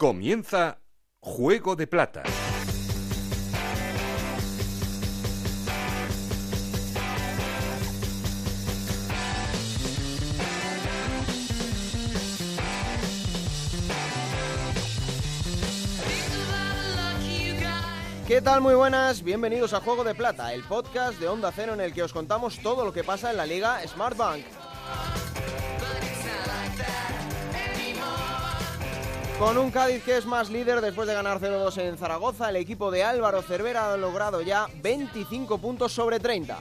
Comienza Juego de Plata. ¿Qué tal? Muy buenas, bienvenidos a Juego de Plata, el podcast de Onda Cero en el que os contamos todo lo que pasa en la Liga Smartbank. Con un Cádiz que es más líder después de ganar 0-2 en Zaragoza, el equipo de Álvaro Cervera ha logrado ya 25 puntos sobre 30.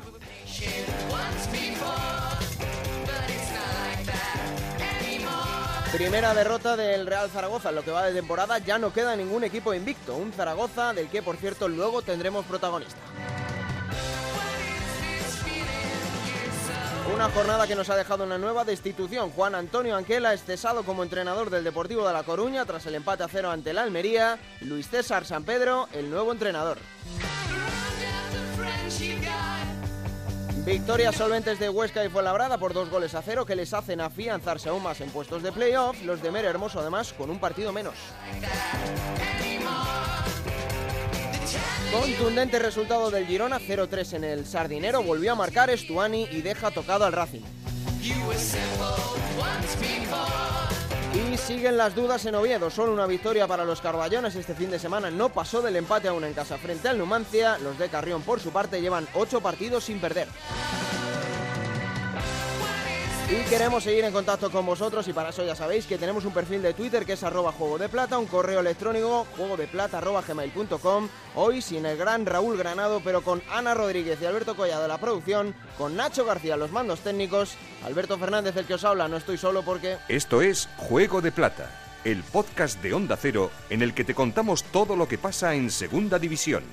Primera derrota del Real Zaragoza en lo que va de temporada, ya no queda ningún equipo invicto, un Zaragoza del que por cierto luego tendremos protagonista. Una jornada que nos ha dejado una nueva destitución. Juan Antonio Anquela es cesado como entrenador del Deportivo de La Coruña tras el empate a cero ante el Almería. Luis César San Pedro, el nuevo entrenador. Victorias solventes de Huesca y Fuenlabrada por dos goles a cero que les hacen afianzarse aún más en puestos de playoff. Los de Mere Hermoso además con un partido menos. Contundente resultado del Girona, 0-3 en el Sardinero, volvió a marcar Estuani y deja tocado al Racing. Y siguen las dudas en Oviedo, solo una victoria para los carballones este fin de semana no pasó del empate a una en casa frente al Numancia, los de Carrión por su parte llevan 8 partidos sin perder. Y queremos seguir en contacto con vosotros y para eso ya sabéis que tenemos un perfil de Twitter que es arroba juego de plata, un correo electrónico juego de plata. Hoy sin el gran Raúl Granado, pero con Ana Rodríguez y Alberto Collado la producción, con Nacho García los mandos técnicos, Alberto Fernández el que os habla, no estoy solo porque... Esto es Juego de Plata, el podcast de Onda Cero en el que te contamos todo lo que pasa en Segunda División.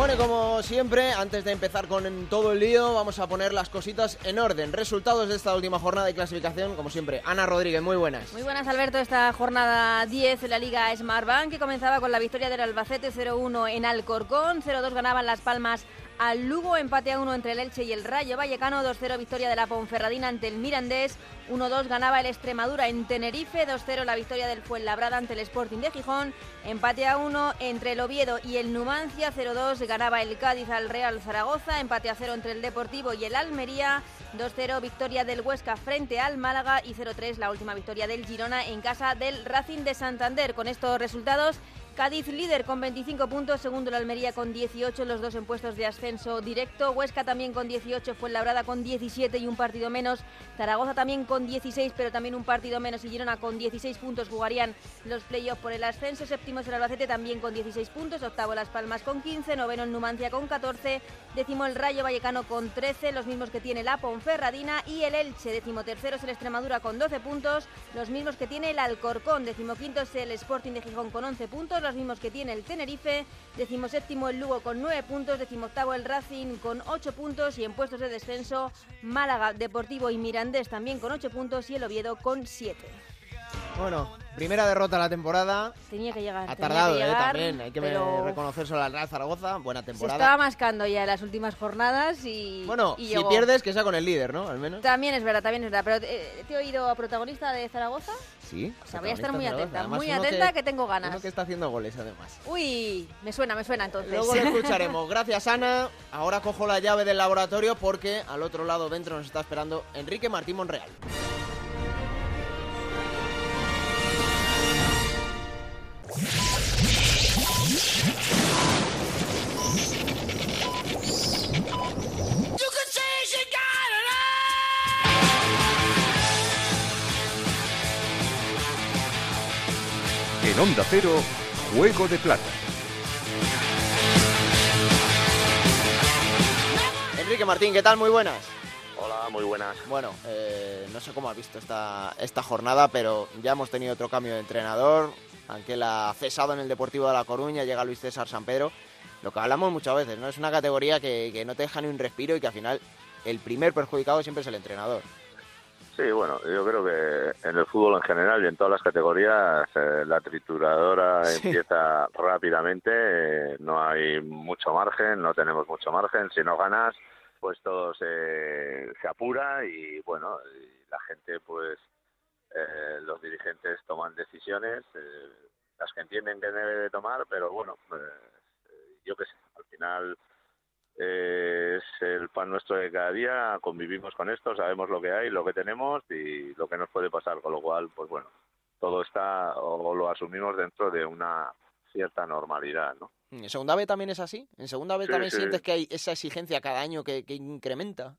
Bueno, como siempre, antes de empezar con todo el lío, vamos a poner las cositas en orden. Resultados de esta última jornada de clasificación, como siempre. Ana Rodríguez, muy buenas. Muy buenas, Alberto. Esta jornada 10 de la Liga Smartbank, que comenzaba con la victoria del Albacete 0-1 en Alcorcón, 0-2 ganaban Las Palmas al Lugo, empate a 1 entre el Elche y el Rayo Vallecano, 2-0 victoria de la Ponferradina ante el Mirandés, 1-2 ganaba el Extremadura en Tenerife, 2-0 la victoria del Fuenlabrada ante el Sporting de Gijón, empate a 1 entre el Oviedo y el Numancia, 0-2 ganaba el Cádiz al Real Zaragoza, empate a 0 entre el Deportivo y el Almería, 2-0 victoria del Huesca frente al Málaga y 0-3 la última victoria del Girona en casa del Racing de Santander. Con estos resultados Cádiz líder con 25 puntos, segundo la Almería con 18, los dos en puestos de ascenso directo. Huesca también con 18, Fuenlabrada con 17 y un partido menos. Zaragoza también con 16, pero también un partido menos. Y Girona con 16 puntos jugarían los playoffs por el ascenso. Séptimo es el Albacete también con 16 puntos. Octavo Las Palmas con 15, noveno el Numancia con 14. Décimo el Rayo Vallecano con 13, los mismos que tiene la Ponferradina. Y el Elche, décimo tercero es el Extremadura con 12 puntos, los mismos que tiene el Alcorcón. Décimo quinto es el Sporting de Gijón con 11 puntos los mismos que tiene el Tenerife, decimoséptimo el Lugo con 9 puntos, decimoctavo el Racing con 8 puntos y en puestos de descenso Málaga, Deportivo y Mirandés también con 8 puntos y el Oviedo con 7. Bueno, primera derrota de la temporada. Tenía que llegar. Ha tardado, que eh, llegar, también. Hay que pero reconocerlo al Real Zaragoza. Buena Se temporada. estaba mascando ya en las últimas jornadas y. Bueno, y si llegó. pierdes, que sea con el líder, ¿no? Al menos. También es verdad, también es verdad. Pero eh, te he oído a protagonista de Zaragoza. Sí. O sea, voy a estar muy atenta, muy atenta que tengo ganas. Uno que está haciendo goles, además. Uy, me suena, me suena entonces. Luego lo escucharemos. Gracias, Ana. Ahora cojo la llave del laboratorio porque al otro lado dentro nos está esperando Enrique Martín Monreal. En Onda Cero, Juego de Plata. Enrique Martín, ¿qué tal? Muy buenas. Hola, muy buenas. Bueno, eh, no sé cómo has visto esta, esta jornada, pero ya hemos tenido otro cambio de entrenador. Anquela ha cesado en el Deportivo de La Coruña, llega Luis César San Pedro. Lo que hablamos muchas veces, ¿no? Es una categoría que, que no te deja ni un respiro y que al final el primer perjudicado siempre es el entrenador. Sí, bueno, yo creo que en el fútbol en general y en todas las categorías eh, la trituradora Sí. empieza rápidamente, eh, no hay mucho margen, no tenemos mucho margen, si no ganas pues todo se, se apura y bueno, la gente pues eh, los dirigentes toman decisiones, eh, las que entienden que debe de tomar, pero bueno, pues, yo qué sé, al final es el pan nuestro de cada día, convivimos con esto, sabemos lo que hay, lo que tenemos y lo que nos puede pasar, con lo cual, pues bueno, todo está o lo asumimos dentro de una cierta normalidad, ¿no? ¿En segunda B también es así? ¿En segunda B también sientes que hay esa exigencia cada año que, incrementa?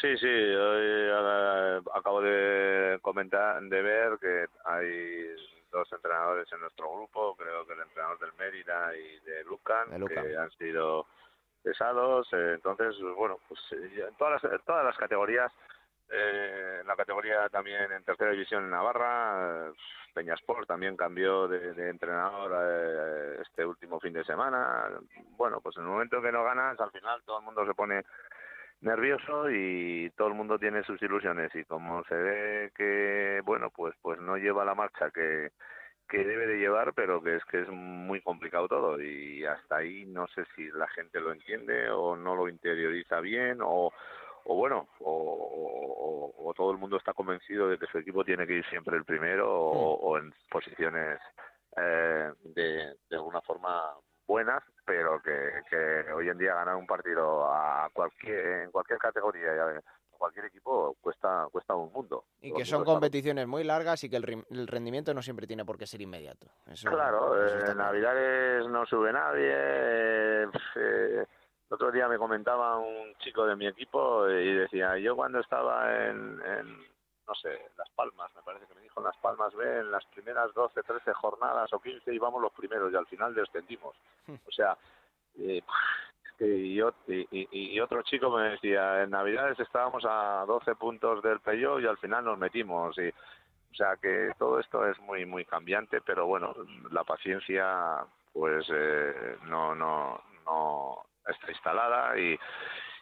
Sí, sí, hoy eh, acabo de comentar, de ver que hay dos entrenadores en nuestro grupo, creo que el entrenador del Mérida y de Lucan, que han sido pesados, eh, entonces, bueno, pues eh, en todas las, todas las categorías, en la categoría también en tercera división en Navarra, Peñasport también cambió de, entrenador eh, este último fin de semana. Bueno, pues en el momento que no ganas, al final todo el mundo se pone nervioso y todo el mundo tiene sus ilusiones y como se ve que bueno pues pues no lleva la marcha que que debe de llevar pero que es que es muy complicado todo y hasta ahí no sé si la gente lo entiende o no lo interioriza bien o o bueno, o, todo el mundo está convencido de que su equipo tiene que ir siempre el primero o, hmm. en posiciones eh, de, de alguna forma buenas, pero que, hoy en día ganar un partido a cualquier en cualquier categoría y cualquier equipo cuesta cuesta un mundo. Y que son competiciones muy largas y que el, rendimiento no siempre tiene por qué ser inmediato. claro, en Navidades no sube nadie. Eh, el otro día me comentaba un chico de mi equipo y decía, yo cuando estaba en, no sé, Las Palmas, me parece que me dijo en Las Palmas B, en las primeras 12, 13 jornadas o 15 íbamos los primeros y al final descendimos. O sea, eh, y, y, otro chico me decía, en Navidades estábamos a 12 puntos del Peyo y al final nos metimos. Y, o sea que todo esto es muy, muy cambiante, pero bueno, la paciencia pues eh, no, no, no, está instalada y,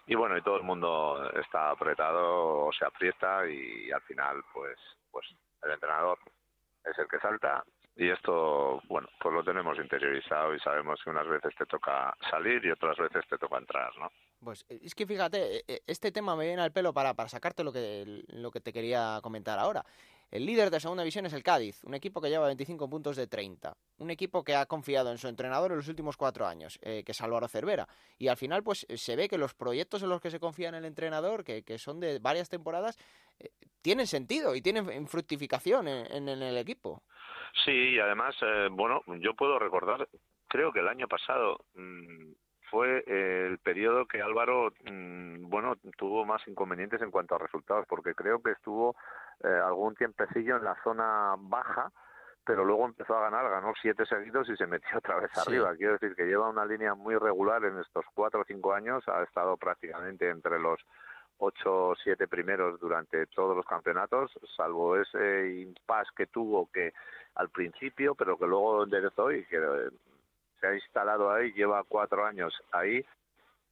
y bueno, y todo el mundo está apretado o se aprieta y, al final pues, pues el entrenador es el que salta y esto, bueno, pues lo tenemos interiorizado y sabemos que unas veces te toca salir y otras veces te toca entrar, ¿no? Pues es que fíjate, e, e, este tema me viene al pelo para, para sacarte lo que, lo que te quería comentar ahora. El líder de segunda división es el Cádiz, un equipo que lleva 25 puntos de 30. Un equipo que ha confiado en su entrenador en los últimos cuatro años, eh, que es Álvaro Cervera. Y al final, pues se ve que los proyectos en los que se confía en el entrenador, que, son de varias temporadas, eh, tienen sentido y tienen fructificación en, el equipo. Sí, y además, eh, bueno, yo puedo recordar, creo que el año pasado. Mm, fue el periodo que Álvaro, mm, bueno, tuvo más inconvenientes en cuanto a resultados, porque creo que estuvo eh, algún tiempecillo en la zona baja, pero luego empezó a ganar, ganó siete seguidos y se metió otra vez arriba. Quiero decir que lleva una línea muy regular en estos cuatro o cinco años, ha estado prácticamente entre los ocho o siete primeros durante todos los campeonatos, salvo ese impasse que tuvo que al principio, pero que luego enderezó y que eh, se ha instalado ahí, lleva cuatro años ahí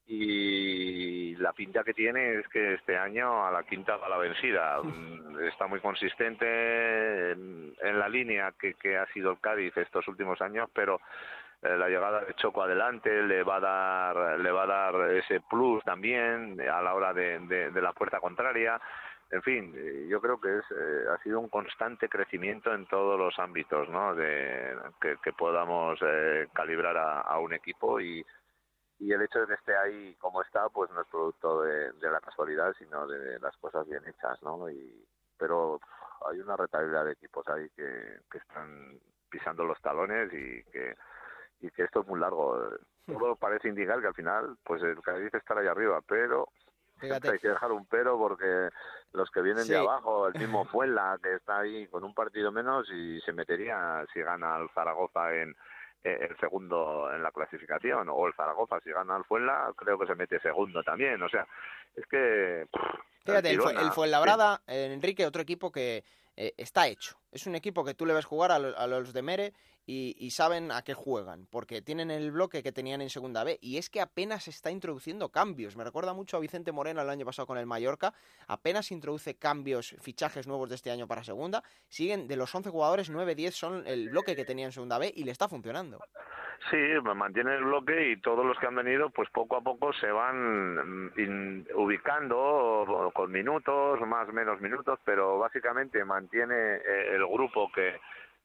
y la pinta que tiene es que este año a la quinta va la vencida. Está muy consistente en, la línea que, que, ha sido el Cádiz estos últimos años, pero la llegada de Choco adelante le va a dar le va a dar ese plus también a la hora de, de, la puerta contraria. En fin, eh, yo creo que es, eh, ha sido un constante crecimiento en todos los ámbitos, ¿no? De que, podamos calibrar a, un equipo y, y el hecho de que esté ahí como está, pues no es producto de, la casualidad, sino de, las cosas bien hechas, ¿no? Y, pero hay una retabilidad de equipos ahí que, que están pisando los talones y que y que esto es muy largo. Todo parece indicar que al final, pues el Cádiz estará ahí arriba, pero hay que dejar un pero porque los que vienen de abajo, el mismo Fuenla, que está ahí con un partido menos y se metería si gana el Zaragoza en eh, el segundo en la clasificación, o el Zaragoza, si gana el Fuenla, creo que se mete segundo también. O sea, es que. Fíjate, el, el, Fuenlabrada, Enrique, otro equipo que eh, está hecho. Es un equipo que tú le ves jugar a, los de Mere y, saben a qué juegan, porque tienen el bloque que tenían en Segunda B y es que apenas está introduciendo cambios. Me recuerda mucho a Vicente Moreno el año pasado con el Mallorca, apenas introduce cambios, fichajes nuevos de este año para Segunda. Siguen de los 11 jugadores, 9, 10 son el bloque que tenía en Segunda B y le está funcionando. Sí, mantiene el bloque y todos los que han venido, pues poco a poco se van mm, ubicando con minutos, más menos minutos, pero básicamente mantiene eh, el grupo que,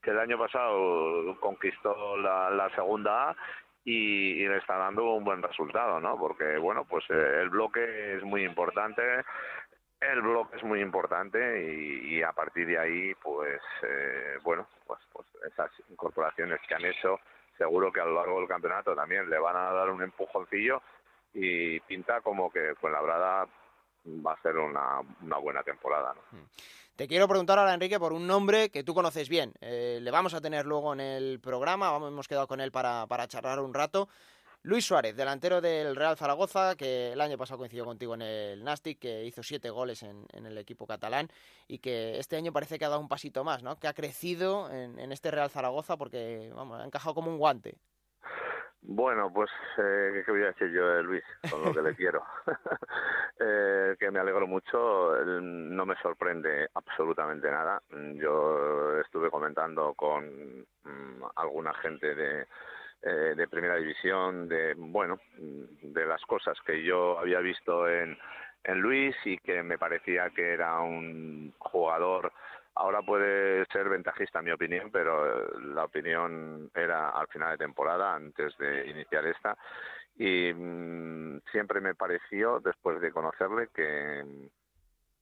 que el año pasado conquistó la, segunda A y, le está dando un buen resultado, ¿no? Porque, bueno, pues eh, el bloque es muy importante, el bloque es muy importante y, a partir de ahí, pues, eh, bueno, pues, pues esas incorporaciones que han hecho seguro que a lo largo del campeonato también le van a dar un empujoncillo y pinta como que con la brada va a ser una, una buena temporada. ¿no? Te quiero preguntar ahora, Enrique, por un nombre que tú conoces bien. Eh, le vamos a tener luego en el programa, hemos quedado con él para, charlar un rato. Luis Suárez, delantero del Real Zaragoza, que el año pasado coincidió contigo en el Nastic, que hizo siete goles en, el equipo catalán y que este año parece que ha dado un pasito más, ¿no? Que ha crecido en, este Real Zaragoza porque, vamos, ha encajado como un guante. Bueno, pues, eh, ¿qué voy a decir yo de Luis? Con lo que le quiero. eh, que me alegro mucho, no me sorprende absolutamente nada. Yo estuve comentando con mm, alguna gente de eh, de primera división, de bueno, de las cosas que yo había visto en, en Luis y que me parecía que era un jugador. Ahora puede ser ventajista, en mi opinión, pero la opinión era al final de temporada, antes de iniciar esta. Y mm, siempre me pareció, después de conocerle, que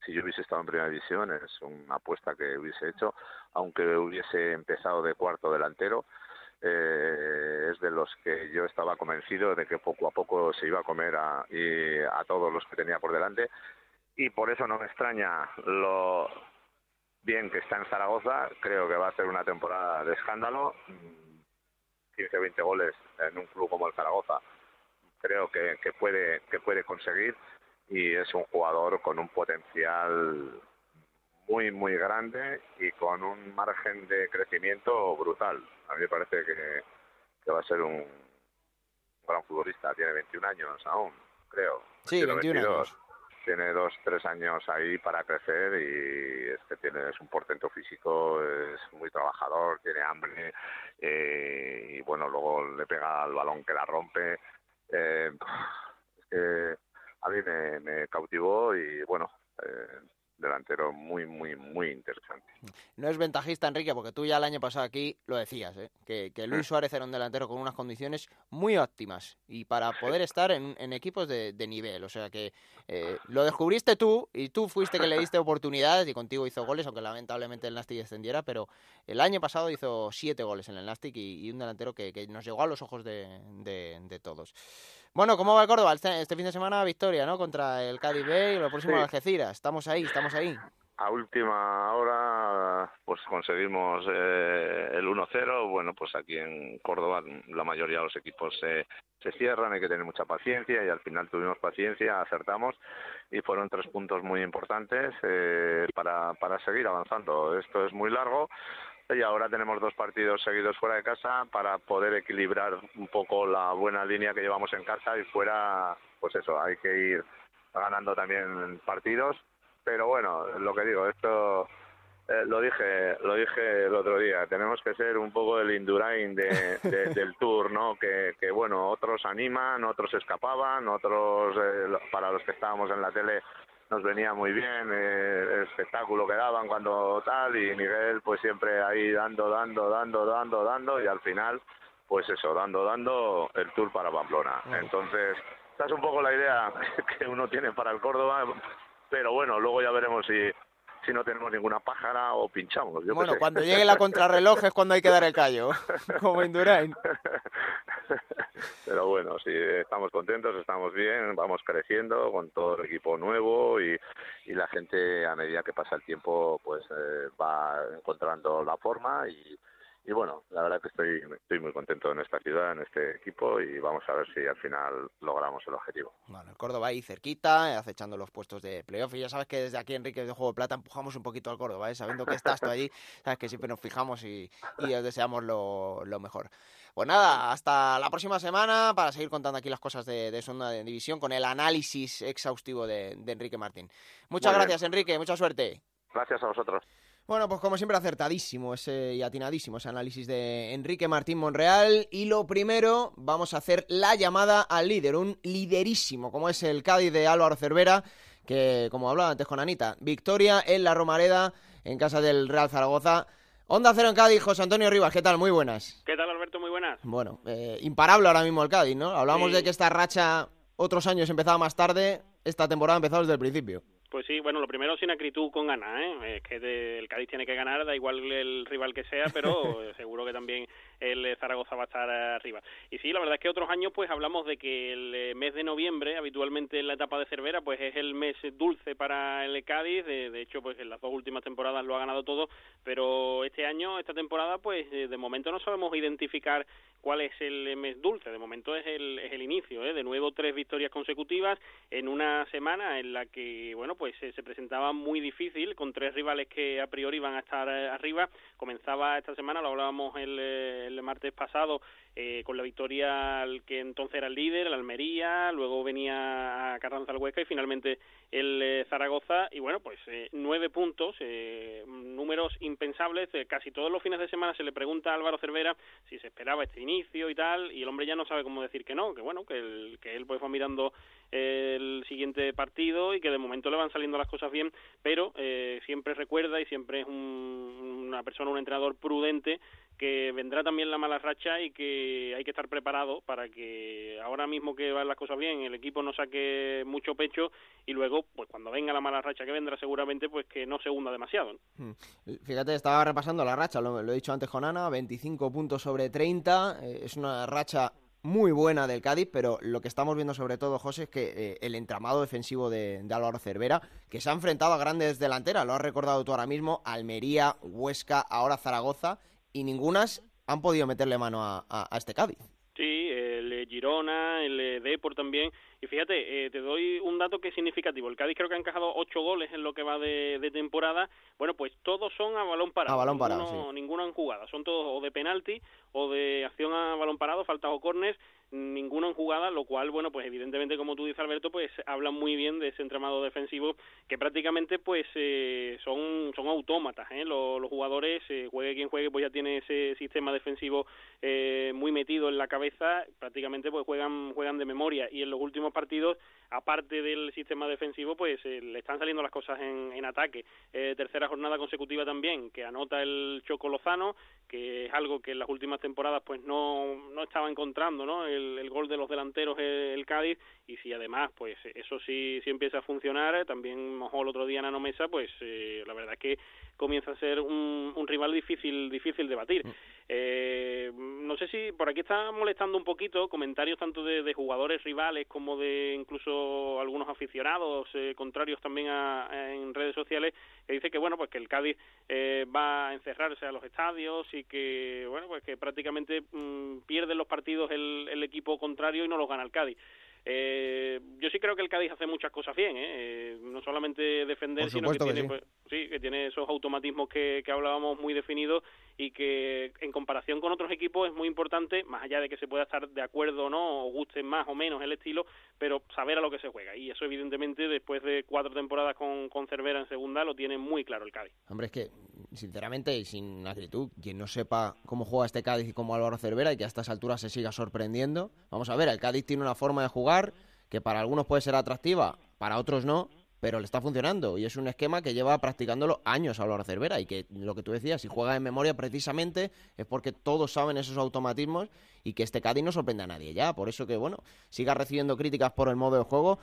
si yo hubiese estado en primera división, es una apuesta que hubiese hecho, aunque hubiese empezado de cuarto delantero, eh, es de los que yo estaba convencido de que poco a poco se iba a comer a, a todos los que tenía por delante y por eso no me extraña lo bien que está en Zaragoza, creo que va a ser una temporada de escándalo, 15 20 goles en un club como el Zaragoza, creo que, que puede que puede conseguir y es un jugador con un potencial muy, muy grande y con un margen de crecimiento brutal. A mí me parece que, que va a ser un gran futbolista. Tiene 21 años aún, creo. Sí, 21 años. Tiene dos, tres años ahí para crecer y es que tiene, es un portento físico, es muy trabajador, tiene hambre eh, y bueno, luego le pega al balón que la rompe. Eh, es que a mí me, me cautivó y bueno, eh, delantero muy, muy, muy interesante. No es ventajista, Enrique, porque tú ya el año pasado aquí lo decías, ¿eh? que, Luis Suárez era un delantero con unas condiciones muy óptimas y para poder estar en, equipos de, nivel. O sea que eh, lo descubriste tú y tú fuiste que le diste oportunidades y contigo hizo goles, aunque lamentablemente el Nastic descendiera, pero el año pasado hizo siete goles en el Nastic y, un delantero que, nos llegó a los ojos de, de todos. Bueno, ¿cómo va el Córdoba? Este, este, fin de semana victoria, ¿no? Contra el Cádiz B y lo próximo sí. Algeciras. Estamos ahí, estamos ahí. A última hora, pues conseguimos eh, el 1-0. Bueno, pues aquí en Córdoba la mayoría de los equipos se, se cierran, hay que tener mucha paciencia y al final tuvimos paciencia, acertamos y fueron tres puntos muy importantes eh, para, para seguir avanzando. Esto es muy largo y ahora tenemos dos partidos seguidos fuera de casa para poder equilibrar un poco la buena línea que llevamos en casa y fuera, pues eso, hay que ir ganando también partidos, pero bueno, lo que digo, esto eh, lo dije lo dije el otro día, tenemos que ser un poco el Indurain de, del Tour, ¿no? Que, que, bueno, otros animan, otros escapaban, otros, eh, para los que estábamos en la tele, nos venía muy bien eh, el espectáculo que daban cuando tal y Miguel pues siempre ahí dando, dando, dando, dando, dando y al final pues eso, dando, dando el tour para Pamplona. Entonces, esta es un poco la idea que uno tiene para el Córdoba, pero bueno, luego ya veremos si si no tenemos ninguna pájara o pinchamos. bueno, cuando llegue la contrarreloj es cuando hay que dar el callo, como Indurain. Pero bueno, sí, estamos contentos, estamos bien, vamos creciendo con todo el equipo nuevo y, y la gente a medida que pasa el tiempo pues eh, va encontrando la forma y, y bueno, la verdad que estoy, estoy muy contento en esta ciudad, en este equipo y vamos a ver si al final logramos el objetivo. Bueno, el Córdoba ahí cerquita, acechando los puestos de playoff y ya sabes que desde aquí Enrique de Juego de Plata empujamos un poquito al Córdoba, ¿eh? sabiendo que estás tú allí, sabes que siempre nos fijamos y, y os deseamos lo, lo, mejor. Pues nada, hasta la próxima semana para seguir contando aquí las cosas de, de Sonda de División con el análisis exhaustivo de, de Enrique Martín. Muchas gracias Enrique, mucha suerte. Gracias a vosotros. Bueno, pues como siempre acertadísimo ese, y atinadísimo ese análisis de Enrique Martín Monreal. Y lo primero, vamos a hacer la llamada al líder, un liderísimo, como es el Cádiz de Álvaro Cervera, que como hablaba antes con Anita, victoria en la Romareda, en casa del Real Zaragoza. Onda Cero en Cádiz, José Antonio Rivas, ¿qué tal? Muy buenas. ¿Qué tal, Alberto? Muy buenas. Bueno, eh, imparable ahora mismo el Cádiz, ¿no? Hablábamos de que esta racha otros años empezaba más tarde, esta temporada ha empezado desde el principio. Pues sí, bueno, lo primero sin acritud con ganas, ¿eh? Es que el Cádiz tiene que ganar, da igual el rival que sea, pero seguro que también el Zaragoza va a estar arriba. Y sí, la verdad es que otros años pues hablamos de que el eh, mes de noviembre, habitualmente en la etapa de Cervera, pues es el mes dulce para el Cádiz, de, hecho pues en las dos últimas temporadas lo ha ganado todo, pero este año, esta temporada, pues eh, de momento no sabemos identificar cuál es el mes dulce, de momento es el, es el inicio, ¿eh? de nuevo tres victorias consecutivas en una semana en la que, bueno, pues se presentaba muy difícil con tres rivales que a priori van a estar eh, arriba. Comenzaba esta semana, lo hablábamos el, eh, el martes pasado, eh, con la victoria al que entonces era el líder, el Almería, luego venía a Carranza al Huesca y finalmente el eh, Zaragoza. Y bueno, pues eh, nueve puntos, números impensables. casi todos los fines de semana se le pregunta a Álvaro Cervera si se esperaba este inicio y tal, y el hombre ya no sabe cómo decir que no, que bueno, que, que él pues va mirando el siguiente partido y que de momento le van saliendo las cosas bien, pero siempre recuerda y siempre es una persona, un entrenador prudente que vendrá también la mala racha y que hay que estar preparado para que ahora mismo que van las cosas bien el equipo no saque mucho pecho y luego pues cuando venga la mala racha que vendrá seguramente pues que no se hunda demasiado. Hmm. Fíjate, estaba repasando la racha, lo, he dicho antes con Ana, 25 puntos sobre 30, eh, es una racha muy buena del Cádiz, pero lo que estamos viendo sobre todo, José, es que eh, el entramado defensivo de, de, Álvaro Cervera, que se ha enfrentado a grandes delanteras, lo has recordado tú ahora mismo, Almería, Huesca, ahora Zaragoza, y ningunas han podido meterle mano a, este Cádiz. Sí, el Girona, el Depor también. Y fíjate, eh, te doy un dato que es significativo. El Cádiz creo que ha encajado ocho goles en lo que va de, temporada. Bueno, pues todos son a balón parado. A balón parado, ninguno, ninguno han jugado. Son todos o de penalti o de acción a balón parado, faltas o córners ninguno en jugada, lo cual, bueno, pues evidentemente, como tú dices, Alberto, pues hablan muy bien de ese entramado defensivo que prácticamente, pues, eh, son, son autómatas, ¿eh? Los, jugadores, eh, juegue quien juegue, pues ya tiene ese sistema defensivo eh, muy metido en la cabeza, prácticamente, pues juegan, juegan de memoria y en los últimos partidos, aparte del sistema defensivo, pues le están saliendo las cosas en, en ataque. tercera jornada consecutiva también, que anota el Choco Lozano, que es algo que en las últimas temporadas, pues no, no estaba encontrando, ¿no? El, el, gol de los delanteros el Cádiz y si además pues eso sí, sí empieza a funcionar, también mojó el otro día Nano Mesa, pues eh, la verdad es que comienza a ser un, un rival difícil difícil de batir. Mm. Eh, no sé si por aquí está molestando un poquito comentarios tanto de, jugadores rivales como de incluso algunos aficionados eh, contrarios también en redes sociales que dice que bueno pues que el Cádiz eh, va a encerrarse a los estadios y que bueno pues que prácticamente mm, pierde los partidos el, el equipo contrario y no los gana el Cádiz. Eh, yo sí creo que el Cádiz hace muchas cosas bien, ¿eh? eh no solamente defender, sino que, tiene, pues, sí. que tiene esos automatismos que, que, hablábamos muy definidos y que en comparación con otros equipos es muy importante, más allá de que se pueda estar de acuerdo o no, o guste más o menos el estilo, pero saber a lo que se juega. Y eso evidentemente después de cuatro temporadas con, con Cervera en segunda lo tiene muy claro el Cádiz. Hombre, es que sinceramente y sin actitud, quien no sepa cómo juega este Cádiz y cómo Álvaro Cervera y que a estas alturas se siga sorprendiendo, vamos a ver, el Cádiz tiene una forma de jugar que para algunos puede ser atractiva, para otros no, pero le está funcionando. Y es un esquema que lleva practicándolo años a Laura Cervera. Y que lo que tú decías, si juega en memoria precisamente es porque todos saben esos automatismos y que este Cádiz no sorprende a nadie ya, por eso que bueno, siga recibiendo críticas por el modo de juego,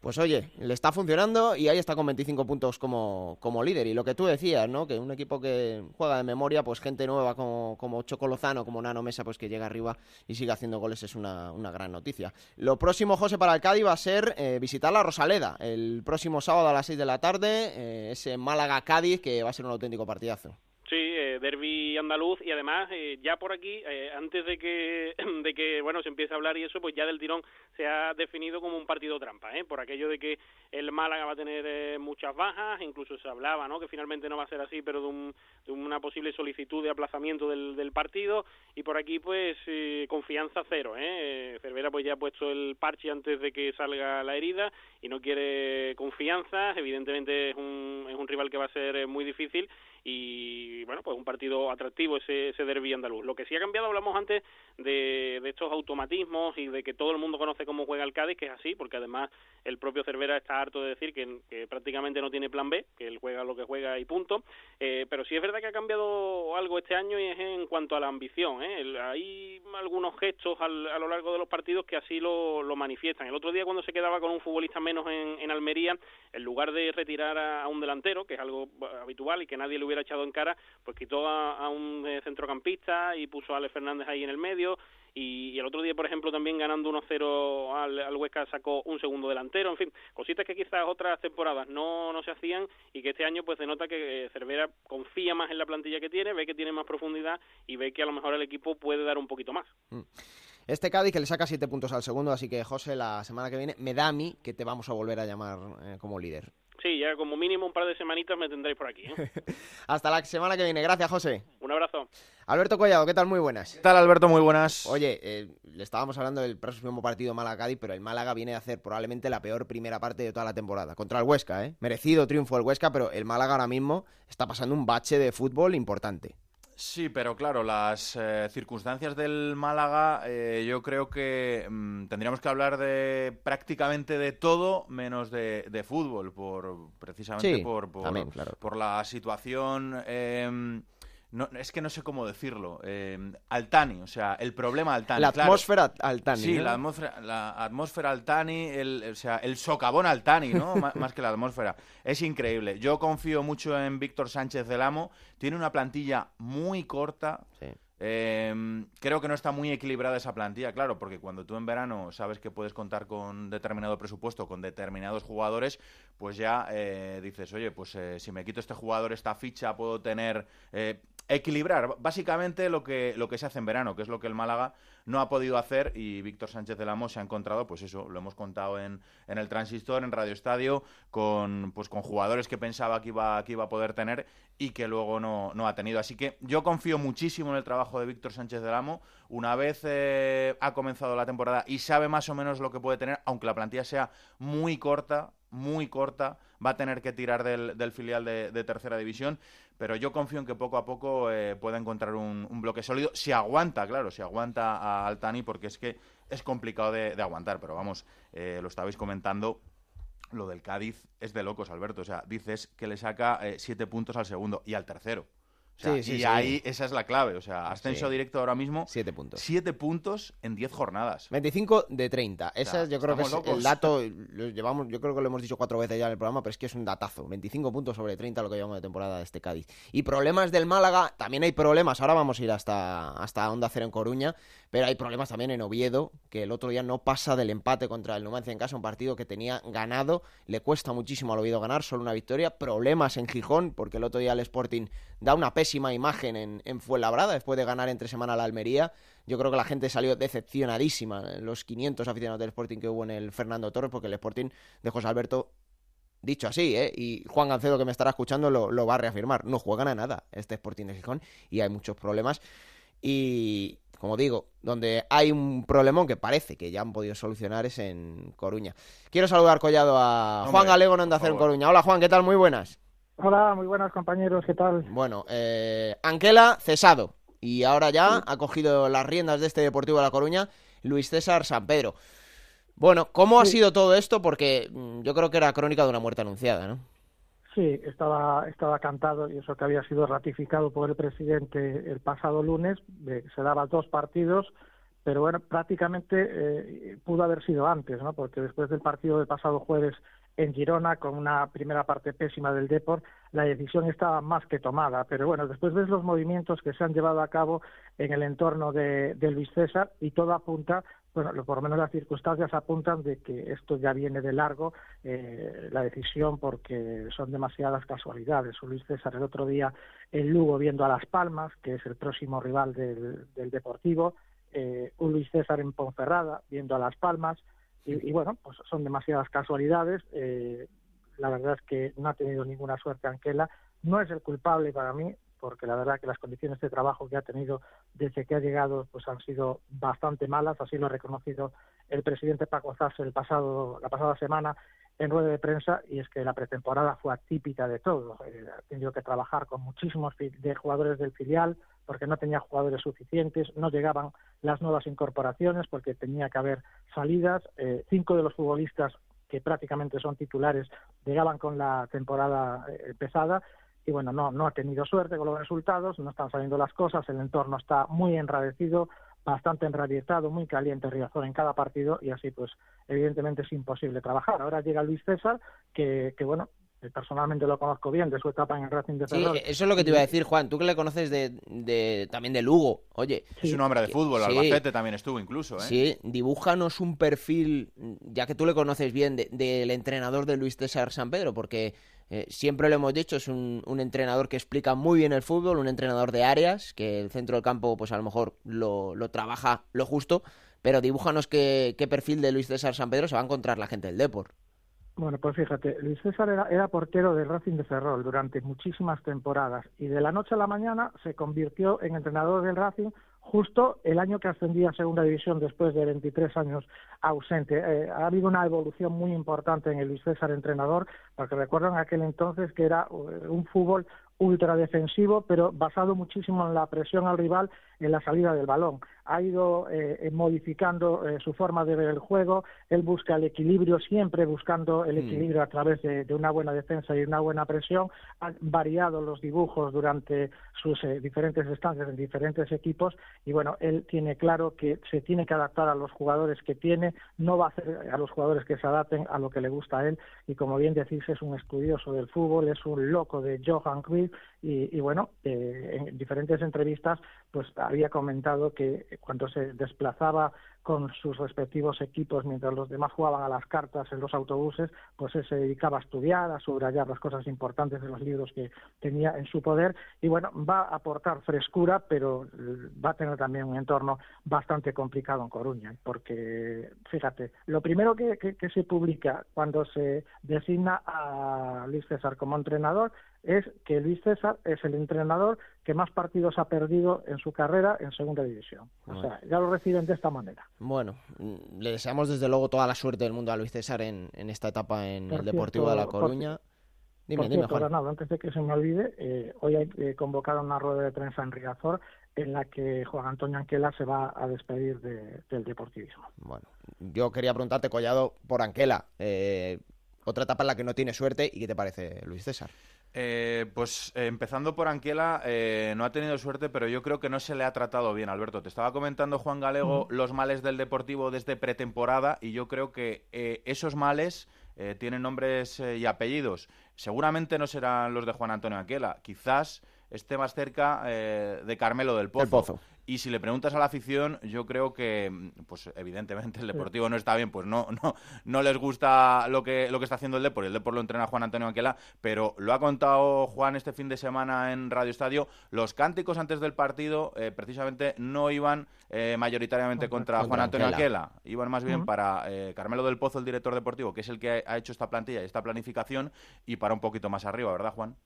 pues oye, le está funcionando y ahí está con 25 puntos como, como líder. Y lo que tú decías, ¿no? Que un equipo que juega de memoria, pues gente nueva como, como Choco Lozano, como Nano Mesa, pues que llega arriba y sigue haciendo goles es una, una gran noticia. Lo próximo, José, para el Cádiz va a ser eh, visitar la Rosaleda el próximo sábado a las 6 de la tarde, eh, ese Málaga-Cádiz, que va a ser un auténtico partidazo. Sí, eh, derby andaluz y además eh, ya por aquí, eh, antes de que, de que bueno se empiece a hablar y eso, pues ya del tirón se ha definido como un partido trampa, ¿eh? por aquello de que el Málaga va a tener eh, muchas bajas, incluso se hablaba, ¿no? que finalmente no va a ser así, pero de, un, de una posible solicitud de aplazamiento del, del partido y por aquí pues confianza cero, ¿eh? Cervera pues ya ha puesto el parche antes de que salga la herida y no quiere confianza, evidentemente es un, es un rival que va a ser muy difícil y bueno, pues un partido atractivo ese, ese derby andaluz. Lo que sí ha cambiado, hablamos antes de, de estos automatismos y de que todo el mundo conoce cómo juega el Cádiz, que es así, porque además el propio Cervera está harto de decir que, que prácticamente no tiene plan B, que él juega lo que juega y punto, eh, pero sí es verdad que ha cambiado algo este año y es en cuanto a la ambición. ¿eh? hay algunos gestos a lo largo de los partidos que así lo, lo, manifiestan. El otro día cuando se quedaba con un futbolista menos en, en Almería, en lugar de retirar a, a un delantero, que es algo habitual y que nadie le hubiera echado en cara, pues quitó a, un eh, centrocampista y puso a Ale Fernández ahí en el medio. Y, el otro día, por ejemplo, también ganando 1-0 al, al, Huesca sacó un segundo delantero, en fin, cositas que quizás otras temporadas no, no se hacían y que este año pues denota que eh, Cervera confía más en la plantilla que tiene, ve que tiene más profundidad y ve que a lo mejor el equipo puede dar un poquito más. Mm. Este Cádiz que le saca siete puntos al segundo, así que José, la semana que viene me da a mí que te vamos a volver a llamar eh, como líder. Sí, ya como mínimo un par de semanitas me tendréis por aquí. ¿eh? Hasta la semana que viene. Gracias, José. Un abrazo. Alberto Collado, ¿qué tal? Muy buenas. ¿Qué tal, Alberto? Muy buenas. Oye, eh, le estábamos hablando del próximo partido Málaga-Cádiz, pero el Málaga viene a hacer probablemente la peor primera parte de toda la temporada. Contra el Huesca, ¿eh? Merecido triunfo el Huesca, pero el Málaga ahora mismo está pasando un bache de fútbol importante. Sí, pero claro, las eh, circunstancias del Málaga, eh, yo creo que mm, tendríamos que hablar de prácticamente de todo menos de, fútbol, por precisamente por, por, la situación. Em, no, es que no sé cómo decirlo. Eh, Altani, o sea, el problema Altani. La atmósfera Altani. Sí, la atmósfera, la atmósfera Altani, el, o sea, el socavón Altani, ¿no? más que la atmósfera. Es increíble. Yo confío mucho en Víctor Sánchez del Amo. Tiene una plantilla muy corta. Sí. Eh, creo que no está muy equilibrada esa plantilla, claro, porque cuando tú en verano sabes que puedes contar con determinado presupuesto, con determinados jugadores, pues ya eh, dices, oye, pues eh, si me quito este jugador, esta ficha, puedo tener eh, equilibrar básicamente lo que, lo que se hace en verano, que es lo que el Málaga no ha podido hacer y Víctor Sánchez del Amo se ha encontrado, pues eso, lo hemos contado en, en el Transistor, en Radio Estadio, con, pues con jugadores que pensaba que iba, que iba a poder tener y que luego no, no ha tenido. Así que yo confío muchísimo en el trabajo de Víctor Sánchez del Amo. Una vez eh, ha comenzado la temporada y sabe más o menos lo que puede tener, aunque la plantilla sea muy corta, muy corta, va a tener que tirar del, del filial de, de, tercera división, pero yo confío en que poco a poco eh, pueda encontrar un, bloque sólido, si aguanta, claro, si aguanta a Altani, porque es que es complicado de, de aguantar, pero vamos, eh, lo estabais comentando, lo del Cádiz es de locos, Alberto, o sea, dices que le saca eh, siete puntos al segundo y al tercero y ahí esa es la clave. O sea, ascenso directo ahora mismo. Siete puntos. Siete puntos en diez jornadas. 25 de 30. Esa yo creo que es el dato. Lo llevamos, yo creo que lo hemos dicho cuatro veces ya en el programa, pero es que es un datazo. 25 puntos sobre 30 lo que llevamos de temporada de este Cádiz. Y problemas del Málaga, también hay problemas. Ahora vamos a ir hasta, hasta Onda Cero en Coruña. Pero hay problemas también en Oviedo, que el otro día no pasa del empate contra el Numancia en casa, un partido que tenía ganado. Le cuesta muchísimo al Oviedo ganar, solo una victoria. Problemas en Gijón, porque el otro día el Sporting da una pésima imagen en, en Fuenlabrada después de ganar entre semana la Almería. Yo creo que la gente salió decepcionadísima, los 500 aficionados del Sporting que hubo en el Fernando Torres, porque el Sporting de José Alberto dicho así, ¿eh? Y Juan Gancedo, que me estará escuchando, lo, lo, va a reafirmar. No juegan a nada este Sporting de Gijón y hay muchos problemas. Y, como digo, donde hay un problemón que parece que ya han podido solucionar es en Coruña. Quiero saludar collado a Juan Galego en Onda Cero en Coruña. Hola Juan, ¿qué tal? Muy buenas. Hola, muy buenas compañeros, ¿qué tal? Bueno, eh, Anquela cesado y ahora ya ha cogido las riendas de este Deportivo de La Coruña Luis César San Pedro. Bueno, ¿cómo ha sido todo esto? Porque mm, yo creo que era crónica de una muerte anunciada, ¿no? Sí, estaba, estaba cantado y eso que había sido ratificado por el presidente el pasado lunes, se daba dos partidos, pero bueno, prácticamente eh, pudo haber sido antes, ¿no? Porque después del partido del pasado jueves en Girona, con una primera parte pésima del Deport, la decisión estaba más que tomada. Pero bueno, después ves los movimientos que se han llevado a cabo en el entorno de, de Luis César y todo apunta bueno, por lo menos las circunstancias apuntan de que esto ya viene de largo, eh, la decisión, porque son demasiadas casualidades. Luis César el otro día en Lugo viendo a Las Palmas, que es el próximo rival del, del Deportivo, eh, un Luis César en Ponferrada viendo a Las Palmas, y, y bueno, pues son demasiadas casualidades. Eh, la verdad es que no ha tenido ninguna suerte Anquela, no es el culpable para mí, porque la verdad que las condiciones de trabajo que ha tenido desde que ha llegado pues han sido bastante malas, así lo ha reconocido el presidente Paco Zas el pasado, la pasada semana en rueda de prensa y es que la pretemporada fue atípica de todo. Eh, ha tenido que trabajar con muchísimos de jugadores del filial porque no tenía jugadores suficientes, no llegaban las nuevas incorporaciones porque tenía que haber salidas. Eh, cinco de los futbolistas que prácticamente son titulares llegaban con la temporada eh, empezada y bueno, no, no ha tenido suerte con los resultados, no están saliendo las cosas, el entorno está muy enradecido, bastante enrabietado, muy caliente Riazor en cada partido y así pues evidentemente es imposible trabajar. Ahora llega Luis César, que, que bueno, personalmente lo conozco bien de su etapa en el Racing de Ferrol. Sí, eso es lo que te iba a decir, Juan. Tú que le conoces de, también de Lugo, oye. Es un hombre de fútbol, Albacete también estuvo incluso, ¿eh? Sí, dibújanos un perfil, ya que tú le conoces bien, del entrenador de Luis César San Pedro, porque eh, siempre lo hemos dicho, es un, entrenador que explica muy bien el fútbol, un entrenador de áreas, que el centro del campo, pues a lo mejor lo, lo trabaja lo justo, pero dibújanos qué, qué perfil de Luis César San Pedro se va a encontrar la gente del Deport. Bueno, pues fíjate, Luis César era, era, portero del Racing de Ferrol durante muchísimas temporadas y de la noche a la mañana se convirtió en entrenador del Racing justo el año que ascendía a Segunda División después de 23 años ausente. Eh, ha habido una evolución muy importante en el Luis César entrenador, porque recuerdan aquel entonces que era eh, un fútbol ultra defensivo, pero basado muchísimo en la presión al rival en la salida del balón. Ha ido eh, modificando eh, su forma de ver el juego, él busca el equilibrio, siempre buscando el mm. equilibrio a través de, una buena defensa y una buena presión. Ha variado los dibujos durante sus eh, diferentes estancias en diferentes equipos y bueno, él tiene claro que se tiene que adaptar a los jugadores que tiene, no va a hacer a los jugadores que se adapten a lo que le gusta a él y como bien decís es un estudioso del fútbol, es un loco de Johan Cruyff y, bueno, en diferentes entrevistas pues había comentado que cuando se desplazaba con sus respectivos equipos mientras los demás jugaban a las cartas en los autobuses, pues él se dedicaba a estudiar, a subrayar las cosas importantes de los libros que tenía en su poder y bueno, va a aportar frescura, pero va a tener también un entorno bastante complicado en Coruña, porque fíjate, lo primero que, que se publica cuando se designa a Luis César como entrenador es que Luis César es el entrenador que más partidos ha perdido en su carrera en segunda división. O sea, ya lo reciben de esta manera. Bueno, mm, le deseamos desde luego toda la suerte del mundo a Luis César en, esta etapa en el Deportivo de La Coruña. dime, dime, antes de que se me olvide, eh, hoy hay eh, convocado una rueda de prensa en Riazor en la que Juan Antonio Anquela se va a despedir del deportivismo. Bueno, yo quería preguntarte, Collado, por Anquela. Eh, otra etapa en la que no tiene suerte. ¿Y qué te parece, Luis César? Eh, pues eh, empezando por Anquiela, eh, no ha tenido suerte, pero yo creo que no se le ha tratado bien, Alberto. Te estaba comentando, Juan Galego, los males del Deportivo desde pretemporada y yo creo que esos males tienen nombres y apellidos. Seguramente no serán los de Juan Antonio Anquiela, quizás esté más cerca de Carmelo del Pozo. Y si le preguntas a la afición, yo creo que, pues evidentemente el Deportivo no está bien, pues no, no, no les gusta lo que, lo que está haciendo el Deportivo. El Deportivo lo entrena Juan Antonio Anquela, pero lo ha contado Juan este fin de semana en Radio Estadio. Los cánticos antes del partido eh, precisamente no iban eh, mayoritariamente contra, Juan Antonio Anquela. Iban más bien para eh, Carmelo del Pozo, el director deportivo, que es el que ha hecho esta plantilla y esta planificación, y para un poquito más arriba, ¿verdad, Juan?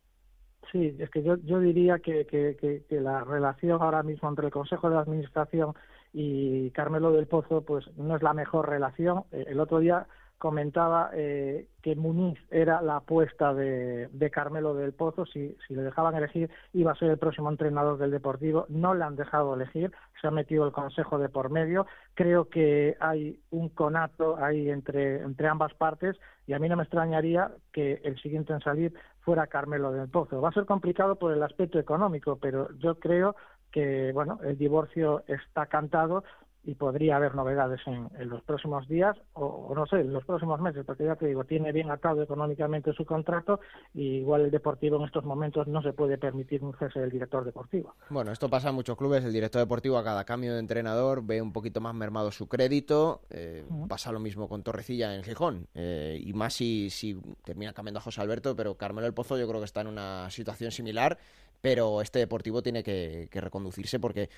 Sí, es que yo, yo diría que, que, que, la relación ahora mismo entre el Consejo de Administración y Carmelo del Pozo pues no es la mejor relación. Eh, el otro día comentaba eh, que Muniz era la apuesta de, de, Carmelo del Pozo, si, si le dejaban elegir iba a ser el próximo entrenador del Deportivo, no le han dejado elegir, se ha metido el Consejo de por medio, creo que hay un conato ahí entre, entre ambas partes y a mí no me extrañaría que el siguiente en salir fuera Carmelo del Pozo. Va a ser complicado por el aspecto económico, pero yo creo que bueno, el divorcio está cantado y podría haber novedades en, los próximos días o, no sé, en los próximos meses, porque ya te digo, tiene bien atado económicamente su contrato y igual el Deportivo en estos momentos no se puede permitir un cese del director deportivo. Bueno, esto pasa en muchos clubes, el director deportivo a cada cambio de entrenador ve un poquito más mermado su crédito, eh, pasa lo mismo con Torrecilla en Gijón, eh, y más si, si termina cambiando a José Alberto, pero Carmelo el Pozo yo creo que está en una situación similar, pero este Deportivo tiene que reconducirse porque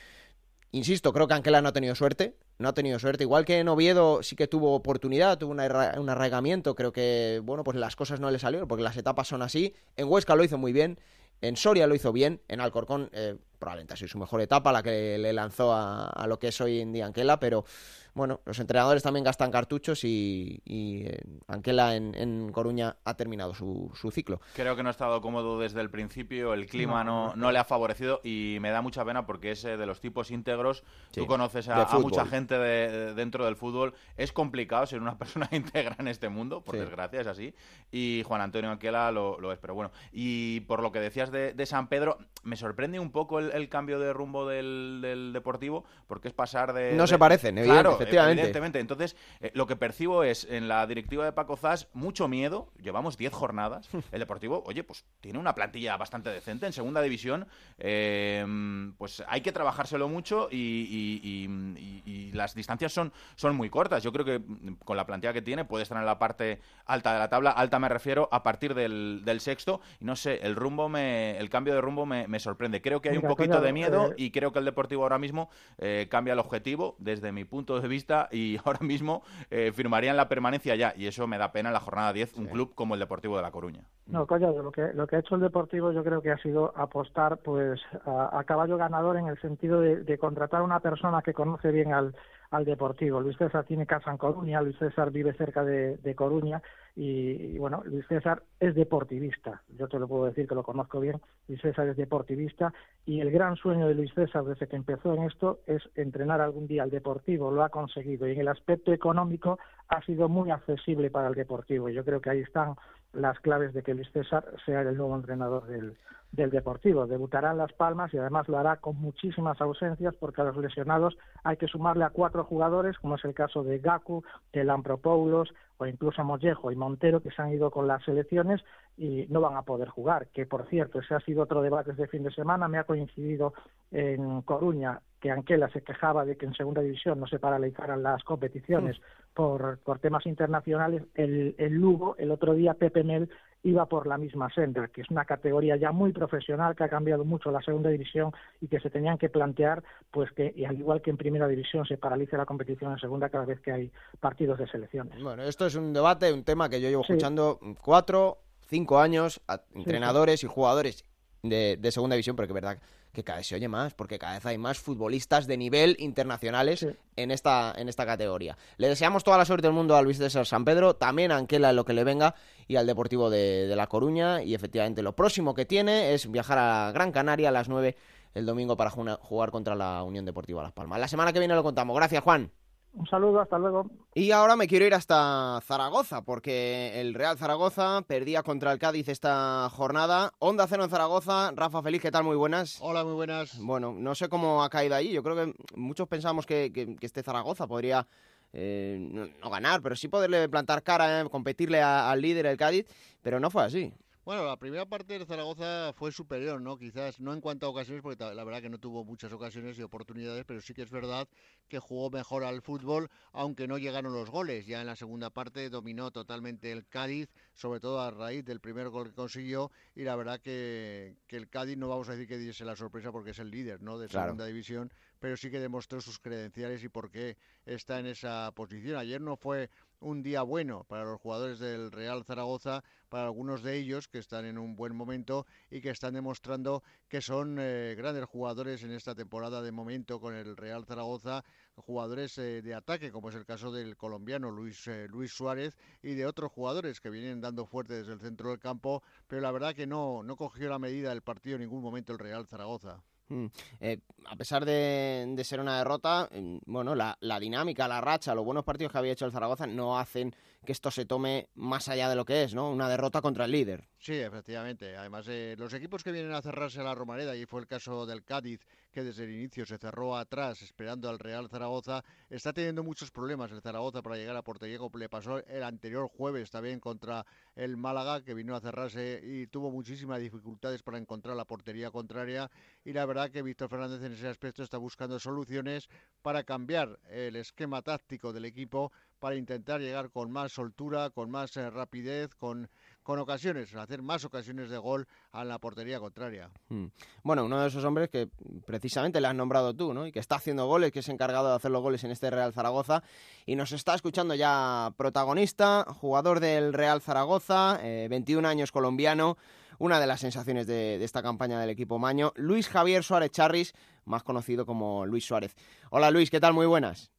Insisto, creo que Anquela no ha tenido suerte. No ha tenido suerte. Igual que en Oviedo sí que tuvo oportunidad, tuvo un arraigamiento. Creo que, bueno, pues las cosas no le salieron porque las etapas son así. En Huesca lo hizo muy bien. En Soria lo hizo bien. En Alcorcón eh, probablemente ha sido su mejor etapa, la que le lanzó a, a lo que es hoy en día Anquela, pero bueno, los entrenadores también gastan cartuchos y, y eh, Anquela en, en Coruña ha terminado su, su ciclo. Creo que no ha estado cómodo desde el principio, el clima no, no, le ha favorecido y me da mucha pena porque es eh, de los tipos íntegros. Sí, Tú conoces a, mucha gente de- de- dentro del fútbol. Es complicado ser una persona íntegra en este mundo, por Sí. desgracia, es así. Y Juan Antonio Anquela lo, lo es. Pero bueno, y por lo que decías de, de San Pedro, me sorprende un poco el, el cambio de rumbo del, del Deportivo porque es pasar de. No de- se parecen, evidente- claro, efectivamente. evidentemente. Entonces, eh, lo que percibo es en la directiva de Paco Zas mucho miedo. Llevamos 10 jornadas. El Deportivo, oye, pues tiene una plantilla bastante decente en segunda división. eh, pues hay que trabajárselo mucho y, y- y- y- y las distancias son, son muy cortas. Yo creo que mm, con la plantilla que tiene puede estar en la parte alta de la tabla. Alta me refiero a partir del, del sexto. Y no sé, el rumbo me, el cambio de rumbo me, me sorprende. Creo que hay Mira, un poquito de miedo eh, y creo que el Deportivo ahora mismo eh, cambia el objetivo desde mi punto de vista y ahora mismo eh, firmarían la permanencia ya. Y eso me da pena en la jornada 10 un club como el Deportivo de La Coruña. No, Collado, lo que, lo que ha hecho el Deportivo yo creo que ha sido apostar pues a, a caballo ganador en el sentido de, de contratar a una persona que conoce bien al, al Deportivo. Luis César tiene casa en Coruña, Luis César vive cerca de, Coruña y, y, bueno, Luis César es deportivista. Yo te lo puedo decir que lo conozco bien. Luis César es deportivista y el gran sueño de Luis César desde que empezó en esto es entrenar algún día al Deportivo. Lo ha conseguido y en el aspecto económico ha sido muy accesible para el Deportivo. Yo creo que ahí están las claves de que Luis César sea el nuevo entrenador del, del Deportivo. Debutará en Las Palmas y además lo hará con muchísimas ausencias porque a los lesionados hay que sumarle a cuatro jugadores, como es el caso de Gaku, de Lampropoulos o incluso Mollejo y Montero, que se han ido con las selecciones y no van a poder jugar. Que por cierto, ese ha sido otro debate este fin de semana. Me ha coincidido en Coruña que Anquela se quejaba de que en segunda división no se paralizaran las competiciones por, por temas internacionales. El, el Lugo, el otro día Pepe Mel iba por la misma senda, que es una categoría ya muy profesional, que ha cambiado mucho la segunda división y que se tenían que plantear, pues que al igual que en primera división se paralice la competición en segunda cada vez que hay partidos de selecciones. Bueno, esto es un debate, un tema que yo llevo Sí. escuchando cuatro, cinco años, a entrenadores y jugadores de, de segunda división, porque es verdad que cada vez se oye más, porque cada vez hay más futbolistas de nivel internacionales Sí. en, esta, en esta categoría. Le deseamos toda la suerte del mundo a Luis César San Pedro, también a Anquela en lo que le venga y al Deportivo de, de La Coruña. Y efectivamente lo próximo que tiene es viajar a Gran Canaria a las 9 el domingo para jugar contra la Unión Deportiva Las Palmas. La semana que viene lo contamos. Gracias, Juan. Un saludo, hasta luego. Y ahora me quiero ir hasta Zaragoza, porque el Real Zaragoza perdía contra el Cádiz esta jornada. Onda Cero en Zaragoza. Rafa Feliz, ¿qué tal? Muy buenas. Hola, muy buenas. Bueno, no sé cómo ha caído ahí. Yo creo que muchos pensamos que, que- que este Zaragoza podría eh, no, no ganar, pero sí poderle plantar cara, eh, competirle a- al líder, el Cádiz, pero no fue así. Bueno, la primera parte de Zaragoza fue superior, ¿no? Quizás no en cuanto a ocasiones, porque la verdad que no tuvo muchas ocasiones y oportunidades, pero sí que es verdad que jugó mejor al fútbol, aunque no llegaron los goles. Ya en la segunda parte dominó totalmente el Cádiz, sobre todo a raíz del primer gol que consiguió, y la verdad que, que el Cádiz no vamos a decir que diese la sorpresa porque es el líder, ¿no? De Claro. segunda división, pero sí que demostró sus credenciales y por qué está en esa posición. Ayer no fue un día bueno para los jugadores del Real Zaragoza, para algunos de ellos que están en un buen momento y que están demostrando que son eh, grandes jugadores en esta temporada de momento con el Real Zaragoza, jugadores eh, de ataque, como es el caso del colombiano Luis, eh, Luis Suárez y de otros jugadores que vienen dando fuerte desde el centro del campo, pero la verdad que no, no cogió la medida del partido en ningún momento el Real Zaragoza. Mm. Eh, a pesar de, ser una derrota, mm, bueno, la, la dinámica, la racha, los buenos partidos que había hecho el Zaragoza no hacen que esto se tome más allá de lo que es, ¿no? Una derrota contra el líder. Sí, efectivamente. Además, eh, los equipos que vienen a cerrarse a la Romareda, y fue el caso del Cádiz, que desde el inicio se cerró atrás esperando al Real Zaragoza, está teniendo muchos problemas el Zaragoza para llegar a portería, le pasó el anterior jueves también contra el Málaga, que vino a cerrarse y tuvo muchísimas dificultades para encontrar la portería contraria. Y la verdad que Víctor Fernández en ese aspecto está buscando soluciones para cambiar el esquema táctico del equipo para intentar llegar con más soltura, con más eh, rapidez, con con ocasiones, hacer más ocasiones de gol a la portería contraria. Mm. Bueno, uno de esos hombres que precisamente le has nombrado tú, ¿no? Y que está haciendo goles, que es encargado de hacer los goles en este Real Zaragoza y nos está escuchando ya protagonista, jugador del Real Zaragoza, 21 eh, años colombiano, una de las sensaciones de, esta campaña del equipo Maño, Luis Javier Suárez Charris, más conocido como Luis Suárez. Hola Luis, ¿qué tal? Muy buenas.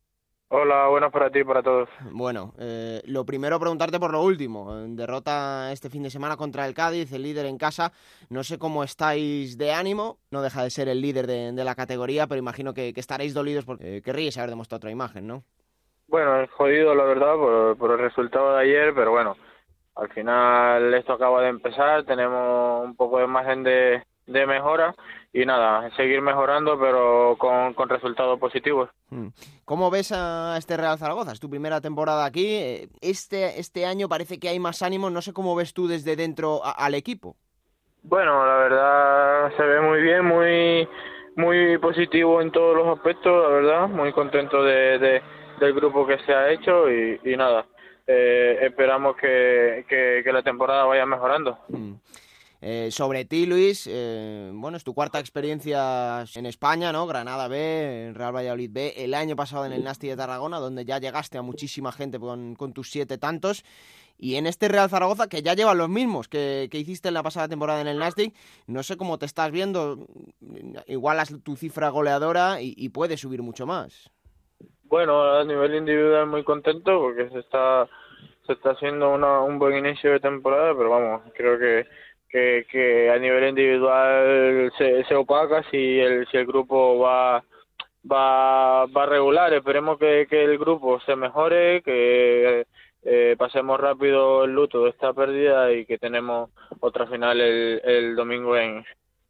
Hola, buenas para ti y para todos. Bueno, eh, lo primero preguntarte por lo último. Derrota este fin de semana contra el Cádiz, el líder en casa. No sé cómo estáis de ánimo, no deja de ser el líder de, la categoría, pero imagino que, estaréis dolidos porque eh, querríais haber demostrado otra imagen, ¿no? Bueno, jodido la verdad por, por el resultado de ayer, pero bueno, al final esto acaba de empezar, tenemos un poco de margen de, de mejora y nada, seguir mejorando pero con, con resultados positivos. Hmm. ¿Cómo ves a este Real Zaragoza? Es tu primera temporada aquí. Eh, este, este año parece que hay más ánimo. No sé cómo ves tú desde dentro al equipo. Bueno, la verdad se ve muy bien, muy muy positivo en todos los aspectos, la verdad. Muy contento de, del grupo que se ha hecho y, nada. Eh, esperamos que, que, la temporada vaya mejorando. Hmm. Eh, sobre ti, Luis, eh, bueno, es tu cuarta experiencia en España, ¿no? Granada B, Real Valladolid B, el año pasado en el Nasti de Tarragona, donde ya llegaste a muchísima gente con, tus siete tantos. Y en este Real Zaragoza, que ya llevan los mismos que, hiciste en la pasada temporada en el Nastic, no sé cómo te estás viendo. Igual tu cifra goleadora y, puedes subir mucho más. Bueno, a nivel individual muy contento porque se está se está haciendo un buen inicio de temporada, pero vamos, creo que que, a nivel individual se, se opaca si el, si el grupo va va, va regular. Esperemos que, que el grupo se mejore, que eh, pasemos rápido el luto de esta pérdida y que tenemos otra final el, el domingo en,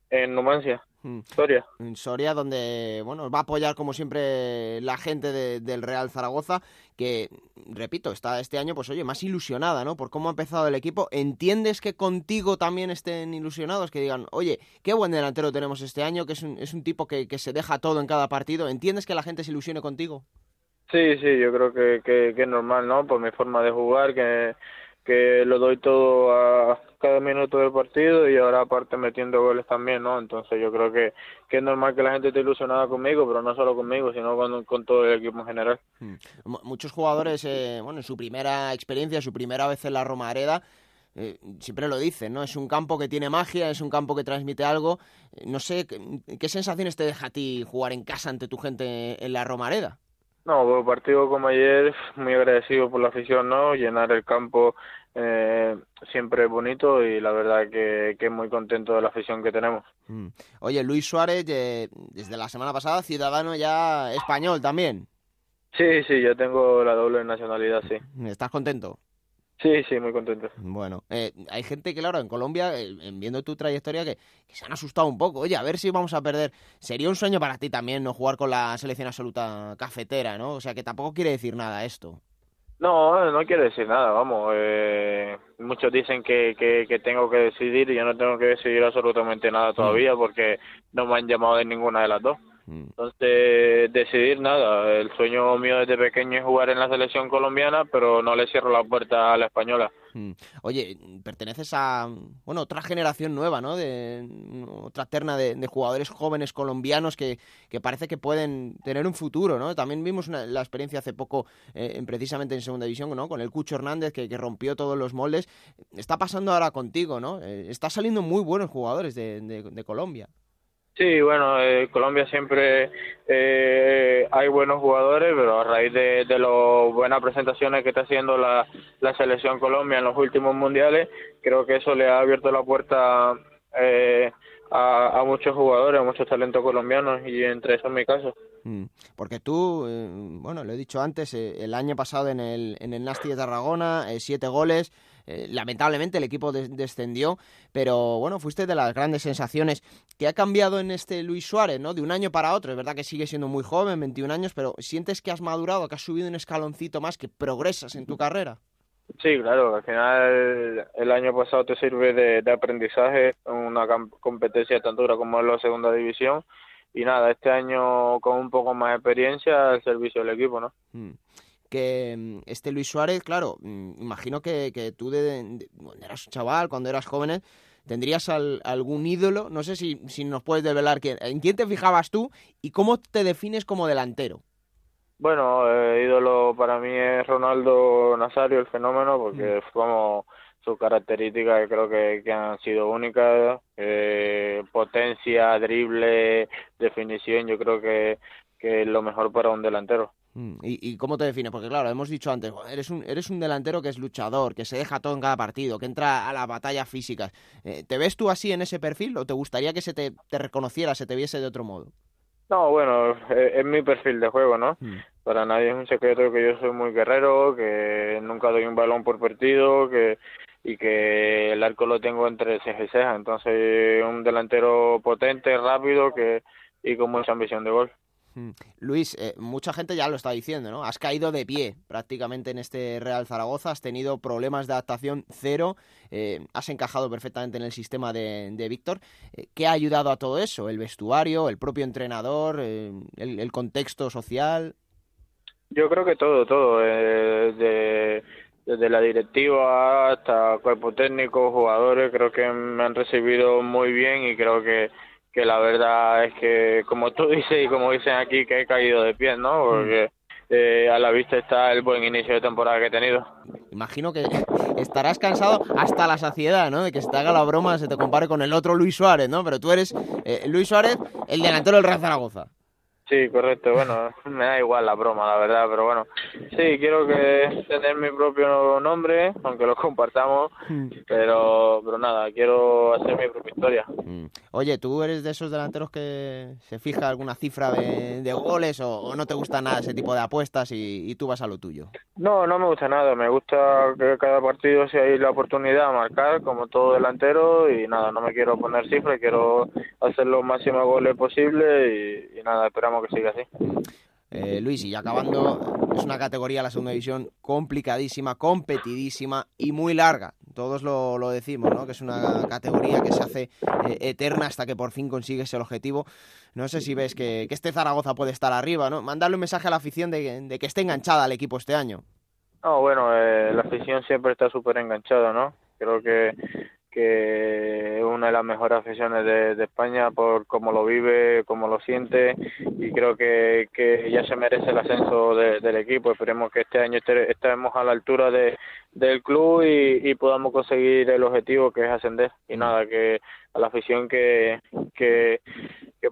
en Numancia. Mm. Soria. En Soria, donde bueno, va a apoyar como siempre la gente del Real Zaragoza, que, repito, está este año, pues oye, más ilusionada, ¿no? Por cómo ha empezado el equipo. ¿Entiendes que contigo también estén ilusionados? Que digan, oye, qué buen delantero tenemos este año, que es un, es un tipo que, que se deja todo en cada partido. ¿Entiendes que la gente se ilusione contigo? Sí, sí, yo creo que, que, que es normal, ¿no? Por mi forma de jugar, que que lo doy todo a cada minuto del partido y ahora aparte metiendo goles también, ¿no? Entonces yo creo que, que es normal que la gente esté ilusionada conmigo, pero no solo conmigo, sino con, con todo el equipo en general. Hmm. Muchos jugadores, eh, bueno, en su primera experiencia, su primera vez en la Romareda, eh, siempre lo dicen, ¿no? Es un campo que tiene magia, es un campo que transmite algo. Eh, no sé, ¿qué, sensaciones te deja a ti jugar en casa ante tu gente en la Romareda? No, por partido como ayer, muy agradecido por la afición, ¿no? Llenar el campo eh, siempre bonito y la verdad que, que muy contento de la afición que tenemos. Mm. Oye, Luis Suárez, eh, desde la semana pasada, ciudadano ya español también. Sí, sí, yo tengo la doble nacionalidad, sí. ¿Estás contento? Sí, sí, muy contento. Bueno, eh, hay gente que, claro, en Colombia, eh, viendo tu trayectoria, que, se han asustado un poco. Oye, a ver si vamos a perder. Sería un sueño para ti también no jugar con la selección absoluta cafetera, ¿no? O sea, que tampoco quiere decir nada esto. No, no quiere decir nada, vamos. Eh, muchos dicen que, que, que, tengo que decidir y yo no tengo que decidir absolutamente nada todavía mm. porque no me han llamado de ninguna de las dos. Mm. Entonces, decidir nada. El sueño mío desde pequeño es jugar en la selección colombiana, pero no le cierro la puerta a la española. Mm. Oye, perteneces a bueno otra generación nueva, ¿no? De otra terna de, jugadores jóvenes colombianos que, que, parece que pueden tener un futuro, ¿no? También vimos la experiencia hace poco, eh, precisamente en segunda división, ¿no? Con el Cucho Hernández que, que, rompió todos los moldes. Está pasando ahora contigo, ¿no? Eh, está saliendo muy buenos jugadores de, de Colombia. Sí, bueno, eh, Colombia siempre eh, hay buenos jugadores, pero a raíz de, de las buenas presentaciones que está haciendo la, la selección Colombia en los últimos mundiales, creo que eso le ha abierto la puerta eh, a, muchos jugadores, a muchos talentos colombianos y entre esos mi caso. Mm, porque tú, eh, bueno, lo he dicho antes, el año pasado en el, en el Nasti de Tarragona, siete goles, eh, lamentablemente el equipo descendió, pero bueno, fuiste de las grandes sensaciones. ¿Qué ha cambiado en este Luis Suárez, no? De un año para otro, es verdad que sigue siendo muy joven, 21 años, pero ¿sientes que has madurado, que has subido un escaloncito más, que progresas en tu carrera? Sí, claro, al final el año pasado te sirve de, aprendizaje en una competencia tan dura como es la segunda división y nada, este año con un poco más de experiencia al servicio del equipo, ¿no? Mm. Que mm, este Luis Suárez, claro, mm, imagino que, que tú de, cuando eras chaval, cuando eras joven, ¿tendrías algún ídolo? No sé si, si nos puedes develar quién, en quién te fijabas tú y cómo te defines como delantero. Bueno, eh, ídolo para mí es Ronaldo Nazario, el fenómeno, porque mm. como sus características creo que, que han sido únicas, eh, potencia, drible, definición, yo creo que, que es lo mejor para un delantero. Mm, ¿Y, cómo te defines? Porque claro, hemos dicho antes, eres un, eres un delantero que es luchador, que se deja todo en cada partido, que entra a la batalla física. Eh, ¿Te ves tú así en ese perfil o te gustaría que se te, te reconociera, se te viese de otro modo? No, bueno, es, mi perfil de juego, ¿no? Mm. Para nadie es un secreto que yo soy muy guerrero, que nunca doy un balón por partido, que y que el arco lo tengo entre ceja y ceja. Entonces, un delantero potente, rápido que y con mucha ambición de gol. Mm. Luis, eh, mucha gente ya lo está diciendo, ¿no? Has caído de pie prácticamente en este Real Zaragoza, has tenido problemas de adaptación cero, eh, has encajado perfectamente en el sistema de, Víctor. Eh, ¿Qué ha ayudado a todo eso? ¿El vestuario, el propio entrenador, el, contexto social? Yo creo que todo, todo. desde la directiva hasta cuerpo técnico, jugadores, creo que me han recibido muy bien y creo que que la verdad es que, como tú dices y como dicen aquí, que he caído de pie, ¿no? Porque eh, a la vista está el buen inicio de temporada que he tenido. Imagino que estarás cansado hasta la saciedad, ¿no? De que se te haga la broma, se te compare con el otro Luis Suárez, ¿no? Pero tú eres eh, Luis Suárez, el delantero del Real Zaragoza. Sí, correcto. Bueno, me da igual la broma, la verdad, pero bueno, sí, quiero que tener mi propio nombre, aunque lo compartamos, hmm. pero, pero nada, quiero hacer mi propia historia. Hmm. Oye, ¿tú eres de esos delanteros que se fija alguna cifra de, goles o, no te gusta nada ese tipo de apuestas y, tú vas a lo tuyo? No, no me gusta nada. Me gusta que cada partido sea hay la oportunidad de marcar, como todo delantero, y nada, no me quiero poner cifras, quiero hacer los máximos goles posibles y nada, esperamos que siga así. Eh, Luis, y acabando, es una categoría, la segunda división, complicadísima, competidísima y muy larga. Todos lo, lo decimos, ¿no? Que es una categoría que se hace eh, eterna hasta que por fin consigues el objetivo. No sé si ves que, este Zaragoza puede estar arriba, ¿no? Mandarle un mensaje a la afición de, que esté enganchada al equipo este año. No, bueno, eh, la afición siempre está súper enganchada, ¿no? Creo que que es una de las mejores aficiones de, España por cómo lo vive, cómo lo siente y creo que, que ya se merece el ascenso del equipo. Esperemos que este año estemos a la altura de, del club y, podamos conseguir el objetivo que es ascender. Y nada, que a la afición que, que,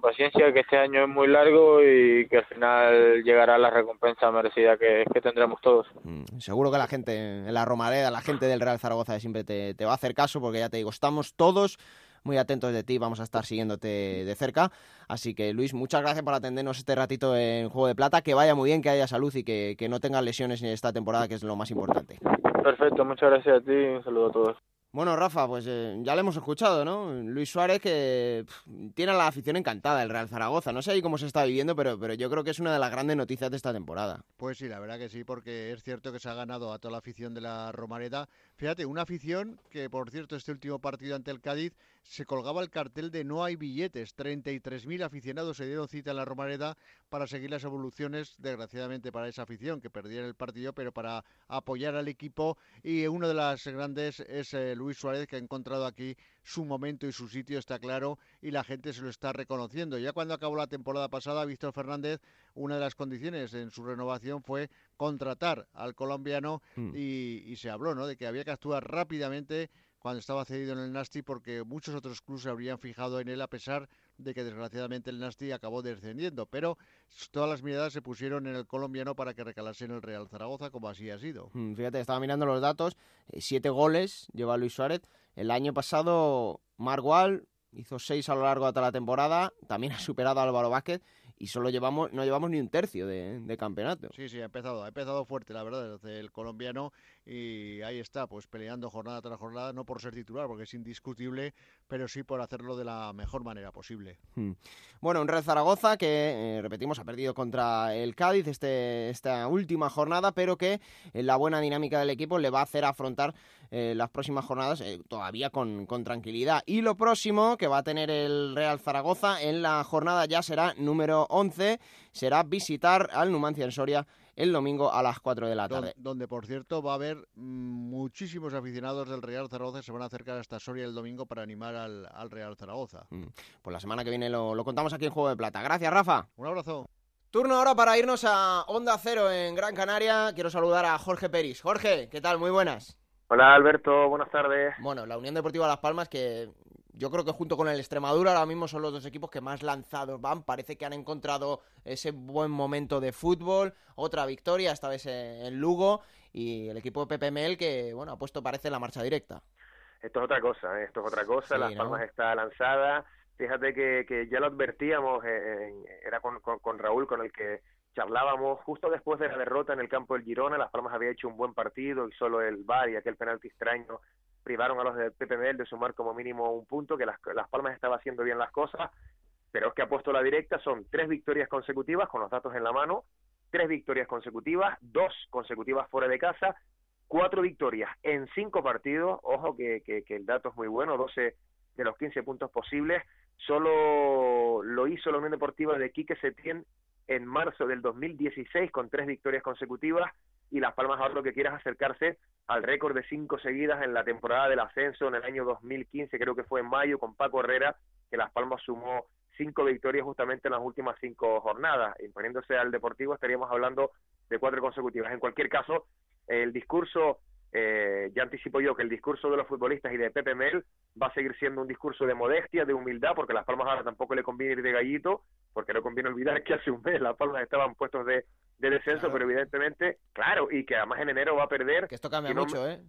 paciencia, que este año es muy largo y que al final llegará la recompensa merecida que, tendremos todos. Mm, seguro que la gente en la Romareda, la gente del Real Zaragoza siempre te, te va a hacer caso porque ya te digo, estamos todos muy atentos de ti, vamos a estar siguiéndote de cerca. Así que Luis, muchas gracias por atendernos este ratito en Juego de Plata, que vaya muy bien, que haya salud y que, que no tengas lesiones en esta temporada, que es lo más importante. Perfecto, muchas gracias a ti y un saludo a todos. Bueno, Rafa, pues eh, ya lo hemos escuchado, ¿no? Luis Suárez que tiene a la afición encantada, el Real Zaragoza. No sé ahí cómo se está viviendo, pero, pero yo creo que es una de las grandes noticias de esta temporada. Pues sí, la verdad que sí, porque es cierto que se ha ganado a toda la afición de la Romareda. Fíjate, una afición que, por cierto, este último partido ante el Cádiz se colgaba el cartel de no hay billetes. 33.000 aficionados se dieron cita en la Romareda para seguir las evoluciones, desgraciadamente para esa afición que perdía el partido, pero para apoyar al equipo. Y uno de las grandes es el Luis Suárez, que ha encontrado aquí su momento y su sitio, está claro, y la gente se lo está reconociendo. Ya cuando acabó la temporada pasada, Víctor Fernández, una de las condiciones en su renovación fue contratar al colombiano hmm. y, se habló ¿no? de que había que actuar rápidamente cuando estaba cedido en el Nasti porque muchos otros clubes se habrían fijado en él a pesar de que desgraciadamente el Nasti acabó descendiendo, pero todas las miradas se pusieron en el colombiano para que recalase en el Real Zaragoza, como así ha sido. Hmm, fíjate, estaba mirando los datos, eh, siete goles lleva Luis Suárez, el año pasado Margual hizo seis a lo largo de toda la temporada, también ha superado a Álvaro Vázquez y solo llevamos no llevamos ni un tercio de, campeonato. Sí, sí, ha empezado, ha empezado fuerte, la verdad, desde el colombiano y ahí está, pues peleando jornada tras jornada, no por ser titular, porque es indiscutible, pero sí por hacerlo de la mejor manera posible. Hmm. Bueno, un Red Zaragoza que, eh, repetimos, ha perdido contra el Cádiz este, esta última jornada, pero que en la buena dinámica del equipo le va a hacer afrontar eh, las próximas jornadas eh, todavía con, con, tranquilidad. Y lo próximo que va a tener el Real Zaragoza en la jornada ya será número 11, será visitar al Numancia en Soria el domingo a las 4 de la tarde. donde, por cierto, va a haber muchísimos aficionados del Real Zaragoza que se van a acercar hasta Soria el domingo para animar al, al Real Zaragoza. Mm, Pues la semana que viene lo, lo contamos aquí en Juego de Plata. Gracias, Rafa. Un abrazo. Turno ahora para irnos a Onda Cero en Gran Canaria. Quiero saludar a Jorge Peris. Jorge, ¿qué tal? Muy buenas. Hola Alberto, buenas tardes. Bueno, la Unión Deportiva Las Palmas, que yo creo que junto con el Extremadura ahora mismo son los dos equipos que más lanzados van. Parece que han encontrado ese buen momento de fútbol. Otra victoria, esta vez en Lugo. Y el equipo de Pepe Mel, que bueno, ha puesto parece la marcha directa. Esto es otra cosa, ¿eh? esto es otra cosa. Sí, Las ¿no? Palmas está lanzada. Fíjate que, que ya lo advertíamos, eh, en- era con, con- con Raúl con el que charlábamos justo después de la derrota en el campo del Girona. Las Palmas había hecho un buen partido y solo el VAR y aquel penalti extraño privaron a los del PPML de sumar como mínimo un punto, que las, las Palmas estaba haciendo bien las cosas, pero es que ha puesto la directa, son tres victorias consecutivas con los datos en la mano, tres victorias consecutivas, dos consecutivas fuera de casa, cuatro victorias en cinco partidos, ojo que, que, que el dato es muy bueno, 12 de los 15 puntos posibles, solo lo hizo la Unión Deportiva de Quique Setién en marzo del 2016 con tres victorias consecutivas y Las Palmas ahora lo que quiere es acercarse al récord de cinco seguidas en la temporada del ascenso en el año 2015, creo que fue en mayo, con Paco Herrera, que Las Palmas sumó cinco victorias justamente en las últimas cinco jornadas. Imponiéndose al Deportivo estaríamos hablando de cuatro consecutivas. En cualquier caso, el discurso, eh, ya anticipo yo que el discurso de los futbolistas y de Pepe Mel va a seguir siendo un discurso de modestia, de humildad, porque Las Palmas ahora tampoco le conviene ir de gallito, porque no conviene olvidar que hace un mes Las Palmas estaban puestos de, de descenso, Claro. pero evidentemente, claro, y que además en enero va a perder Que esto cambia no mucho, ¿eh?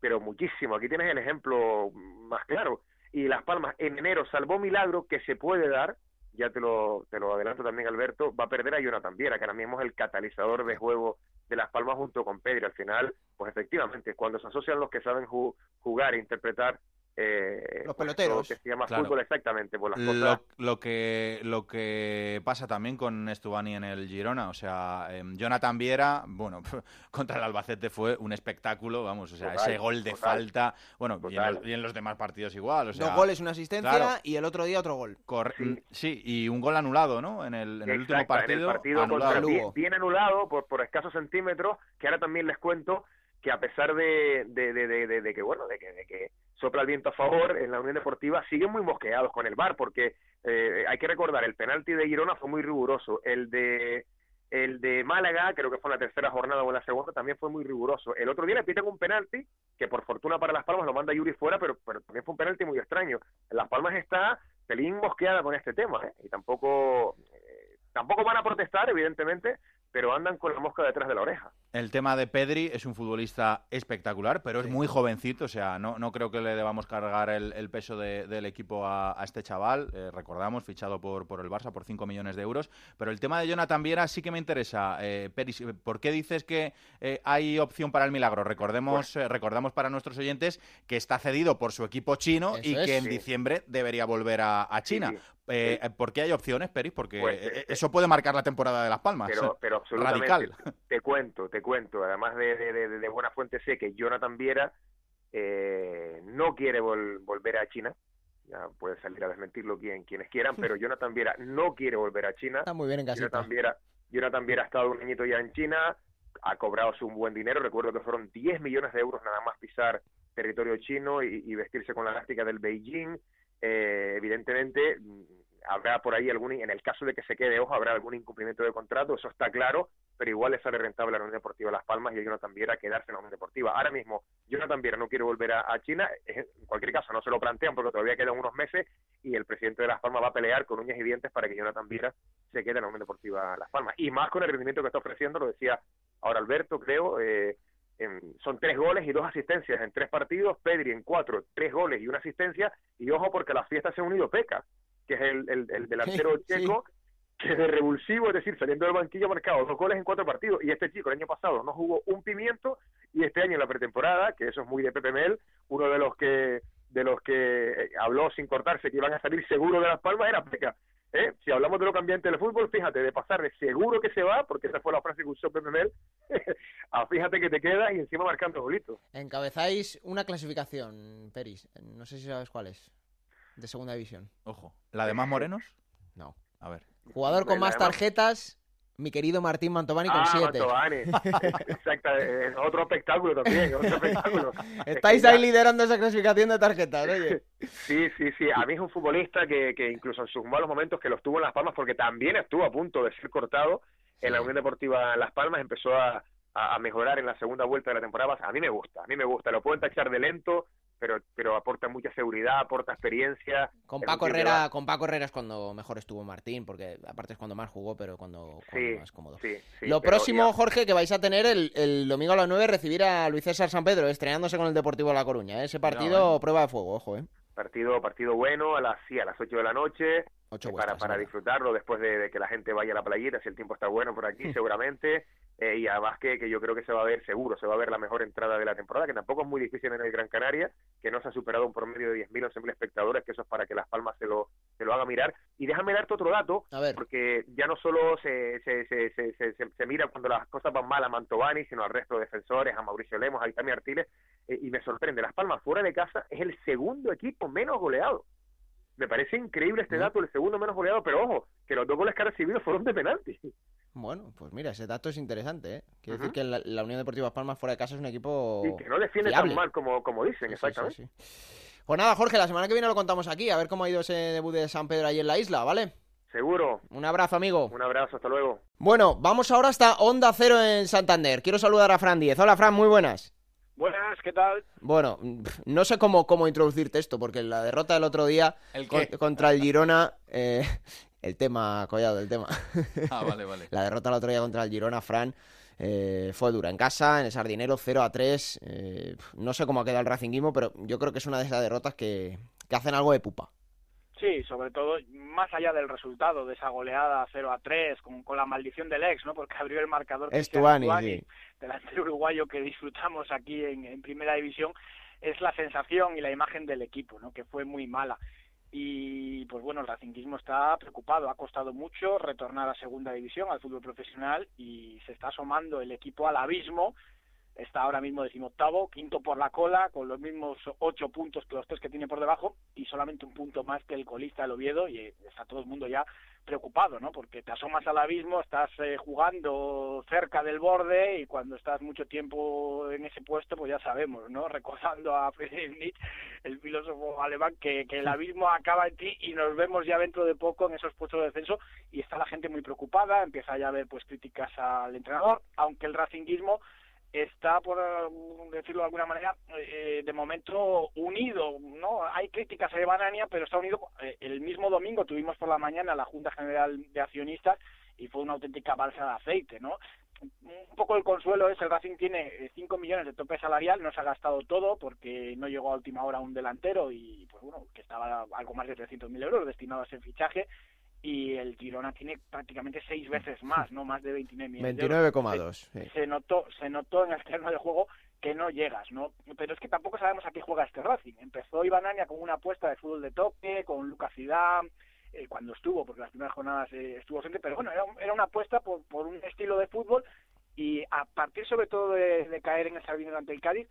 pero muchísimo. Aquí tienes el ejemplo más claro. Y Las Palmas en enero, salvó milagro que se puede dar, ya te lo, te lo adelanto también Alberto, va a perder a Jonathan Viera, que ahora mismo es el catalizador de juego de Las Palmas junto con Pedro. Al final, pues efectivamente, cuando se asocian los que saben ju- jugar e interpretar eh, Los pues, peloteros. esto que se llama Claro. fútbol exactamente, pues las Lo, cosas lo que lo que pasa también con Estubani en el Girona, o sea, em, Jonathan Viera, bueno, contra el Albacete fue un espectáculo, vamos, o sea, Total, ese gol de total. falta, bueno, y en, los, y en los demás partidos igual, o sea, Dos goles, una asistencia claro. y el otro día otro gol. Sí. sí, y un gol anulado, ¿no? En el, en el último partido, en el partido anulado. contra bien, bien anulado por, por escasos centímetros, que ahora también les cuento que a pesar de, de, de, de- que bueno de que, de que sopla el viento a favor en la Unión Deportiva siguen muy mosqueados con el VAR porque eh, hay que recordar el penalti de Girona fue muy riguroso. El de el de Málaga creo que fue la tercera jornada o en la segunda también fue muy riguroso. El otro día le pitan un penalti que por fortuna para Las Palmas lo manda Yuri fuera pero, pero también fue un penalti muy extraño. Las Palmas está pelín mosqueada con este tema ¿eh? y tampoco eh, tampoco van a protestar evidentemente pero andan con la mosca detrás de la oreja El tema de Pedri es un futbolista espectacular, pero es muy jovencito, o sea, no, no creo que le debamos cargar el, el peso de- del equipo a, a este chaval. Eh, recordamos, fichado por, por el Barça por 5 millones de euros. Pero el tema de Jonathan Viera sí que me interesa. Eh, Peris, ¿por qué dices que eh, hay opción para el milagro? Recordemos, eh, recordamos para nuestros oyentes que está cedido por su equipo chino Eso y es. que en Sí. diciembre debería volver a, a Sí, China. sí. Eh, eh, ¿Por qué hay opciones, Peris? Porque Pues, eh, eh, eso puede marcar la temporada de Las Palmas. pero, pero absolutamente Radical. te cuento, te cuento, además de, de, de- de buena fuente sé que Jonathan Viera eh, no quiere vol- volver a China, ya puede salir a desmentirlo quien, quienes quieran, pero Jonathan Viera no quiere volver a China, Está muy bien en casita. Jonathan Viera, Jonathan Viera ha estado un añito ya en China, ha cobrado su buen dinero, recuerdo que fueron 10 millones de euros nada más pisar territorio chino y, y vestirse con la elástica del Beijing, Eh, evidentemente habrá por ahí algún, en el caso de que se quede, ojo, habrá algún incumplimiento de contrato, eso está claro, pero igual le sale rentable a la Unión Deportiva Las Palmas y a Jonathan Viera quedarse en la Unión Deportiva. Ahora mismo, Jonathan Viera no quiere volver a, China, en cualquier caso no se lo plantean porque todavía quedan unos meses y el presidente de Las Palmas va a pelear con uñas y dientes para que Jonathan Viera se quede en la Unión Deportiva Las Palmas. Y más con el rendimiento que está ofreciendo, lo decía ahora Alberto, creo, eh, en- son tres goles y dos asistencias en tres partidos, Pedri en cuatro, tres goles y una asistencia, y ojo porque la fiesta se ha unido Peca, que es el, el, el delantero Sí, checo, que de revulsivo, es decir, saliendo del banquillo ha marcado dos goles en cuatro partidos, y este chico el año pasado no jugó un pimiento, y este año en la pretemporada, que eso es muy de Pepe Mel, uno de los que de los que eh, habló sin cortarse que iban a salir seguro de Las Palmas era Peca. ¿eh? Si hablamos de lo cambiante del fútbol, fíjate, de pasar de seguro que se va, porque esa fue la frase que usó Pepe Mel, a fíjate que te quedas y encima marcando golitos. Encabezáis una clasificación, Peris. No sé si sabes cuál es. De segunda división. Ojo. ¿La de más morenos? No. A ver. Jugador con más tarjetas, mi querido Martín Mantovani con Ah, 7. Mantovani. Exacto, es otro espectáculo también, otro espectáculo. Estáis Es que ahí ya- liderando esa clasificación de tarjetas, oye. Sí, sí, sí. A mí es un futbolista que, que incluso en sus malos momentos que los tuvo en Las Palmas, porque también estuvo a punto de ser cortado en la Unión Deportiva Las Palmas, empezó a, a, a mejorar en la segunda vuelta de la temporada. A mí me gusta, a mí me gusta. Lo pueden tachar de lento, pero pero aporta mucha seguridad, aporta experiencia. Con Paco Herrera, va- con Paco Herrera es cuando mejor estuvo Martín, porque aparte es cuando más jugó, pero cuando, cuando Sí, más cómodo. sí, sí, Lo próximo, ya- Jorge, que vais a tener el, el domingo a las 9, recibir a Luis César San Pedro, estrenándose con el Deportivo de La Coruña. ¿eh? Ese partido, prueba de fuego, ojo, ¿eh? Partido, partido bueno, a las, sí, a las 8 de la noche, Ocho eh, para, para disfrutarlo después de, de que la gente vaya a la playita, si el tiempo está bueno por aquí, seguramente, eh, y además que, que yo creo que se va a ver seguro, se va a ver la mejor entrada de la temporada, que tampoco es muy difícil en el Gran Canaria, que no se ha superado un promedio de 10.000 11.000 espectadores, que eso es para que Las Palmas se lo, se lo haga mirar. Y déjame darte otro dato, A ver. porque ya no solo se, se, se, se, se, se- se mira cuando las cosas van mal a Mantovani, sino al resto de defensores, a Mauricio Lemos, a Itami Artiles, eh, y me sorprende, Las Palmas fuera de casa es el segundo equipo menos goleado. Me parece increíble este dato, el segundo menos goleado, pero ojo, que los dos goles que ha recibido fueron de penalti. Bueno, pues mira, ese dato es interesante, ¿eh? Quiere decir que la, la Unión Deportiva Palmas fuera de casa es un equipo Y que no defiende fiable. tan mal como, como dicen, Sí, exactamente. sí, sí. Pues nada, Jorge, la semana que viene lo contamos aquí, a ver cómo ha ido ese debut de San Pedro ahí en la isla, ¿vale? Seguro. Un abrazo, amigo. Un abrazo, hasta luego. Bueno, vamos ahora hasta Onda Cero en Santander. Quiero saludar a Fran Díez. Hola, Fran, muy buenas. Buenas, ¿qué tal? Bueno, no sé cómo, cómo introducirte esto, porque la derrota del otro día ¿El con- qué? contra el Girona, eh, el tema, collado, el tema. Ah, vale, vale. La derrota el otro día contra el Girona, Fran, eh, fue dura en casa, en el Sardinero, 0 a 3. eh, no sé cómo ha quedado el Racinguismo, pero yo creo que es una de esas derrotas que, que hacen algo de pupa. Sí, sobre todo, más allá del resultado de esa goleada 0 a 3, con, con la maldición del ex, ¿no? Porque abrió el marcador sí. delantero uruguayo que disfrutamos aquí en, en Primera División, es la sensación y la imagen del equipo, ¿no? Que fue muy mala. Y pues bueno, el racinguismo está preocupado, ha costado mucho retornar a Segunda División, al fútbol profesional, y se está asomando el equipo al abismo está ahora mismo decimoctavo, quinto por la cola, con los mismos ocho puntos que los tres que tiene por debajo y solamente un punto más que el colista el Oviedo y eh, está todo el mundo ya preocupado, ¿no? Porque te asomas al abismo, estás eh, jugando cerca del borde y cuando estás mucho tiempo en ese puesto, pues ya sabemos, ¿no? Recordando a Friedrich Nietzsche, el filósofo alemán, que, que el abismo acaba en ti y nos vemos ya dentro de poco en esos puestos de descenso y está la gente muy preocupada, empieza ya a haber pues críticas al entrenador, aunque el racinguismo está, por eh, decirlo de alguna manera, eh, de momento unido, ¿no? Hay críticas a Banania, pero está unido. eh, el mismo domingo tuvimos por la mañana la Junta General de Accionistas y fue una auténtica balsa de aceite, ¿no? Un poco el consuelo es, el Racing tiene 5 millones de tope salarial, no se ha gastado todo porque no llegó a última hora un delantero y, pues bueno, que estaba algo más de 300.000 euros destinados a ese fichaje y el Girona tiene prácticamente seis veces más, no más de 29 millones. de euros. 29,2. sí. Se notó, se notó en el terreno de juego que no llegas, ¿no? Pero es que tampoco sabemos a qué juega este Racing. Empezó Ibanania con una apuesta de fútbol de toque, con Lucas Zidane, eh, cuando estuvo, porque las primeras jornadas eh, estuvo ausente, pero bueno, era, era una apuesta por, por un estilo de fútbol y a partir sobre todo de, de caer en el Sardinero ante el Cádiz,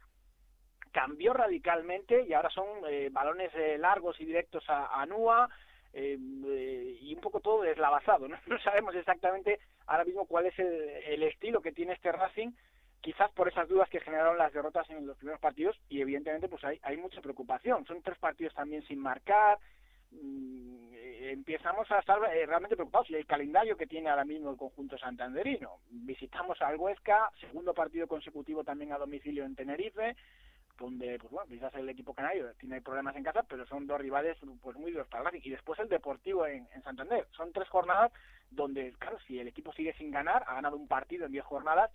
cambió radicalmente y ahora son eh, balones eh, largos y directos a, a Nua eh, eh, y un poco todo deslavazado. ¿no? sabemos exactamente ahora mismo cuál es el, estilo que tiene este Racing, quizás por esas dudas que generaron las derrotas en los primeros partidos y evidentemente pues hay, hay mucha preocupación. Son tres partidos también sin marcar. mm, Empezamos a estar eh, realmente preocupados y el calendario que tiene ahora mismo el conjunto santanderino. Visitamos al Huesca, segundo partido consecutivo también a domicilio en Tenerife, donde pues bueno quizás el equipo canario tiene problemas en casa pero son dos rivales pues muy duros para y después el Deportivo en, en Santander. Son tres jornadas donde claro si el equipo sigue sin ganar ha ganado un partido en diez jornadas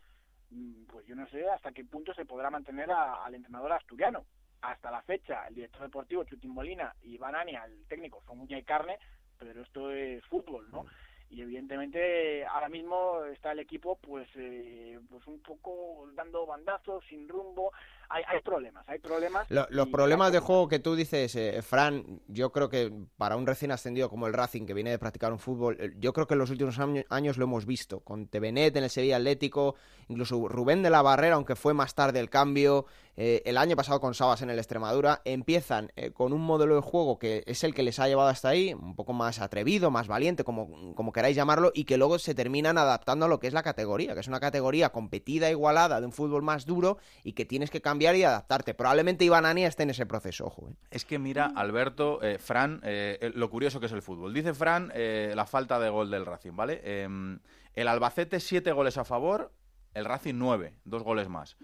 mm, pues yo no sé hasta qué punto se podrá mantener a- al entrenador asturiano. Hasta la fecha el director deportivo Chutín Molina y Banania el técnico son uña y carne pero esto es fútbol no y evidentemente ahora mismo está el equipo pues eh, pues un poco dando bandazos sin rumbo hay, hay problemas, hay problemas. los problemas de juego que tú dices, eh, Fran, yo creo que para un recién ascendido como el Racing, que viene de practicar un fútbol, eh, yo creo que en los últimos años lo hemos visto, con Tevenet en el Sevilla Atlético, incluso Rubén de la Barrera, aunque fue más tarde el cambio, eh, el año pasado con Sabas en el Extremadura, empiezan con un modelo de juego que es el que les ha llevado hasta ahí, un poco más atrevido, más valiente, como, como queráis llamarlo, y que luego se terminan adaptando a lo que es la categoría, que es una categoría competida, igualada, de un fútbol más duro y que tienes que cambiar y adaptarte. Probablemente Iván Ania esté en ese proceso, ojo. ¿eh? Es que mira, Alberto, eh, Fran, eh, lo curioso que es el fútbol. Dice Fran la falta de gol del Racing, ¿vale? Em, el Albacete, siete goles a favor, el Racing nueve, dos goles más.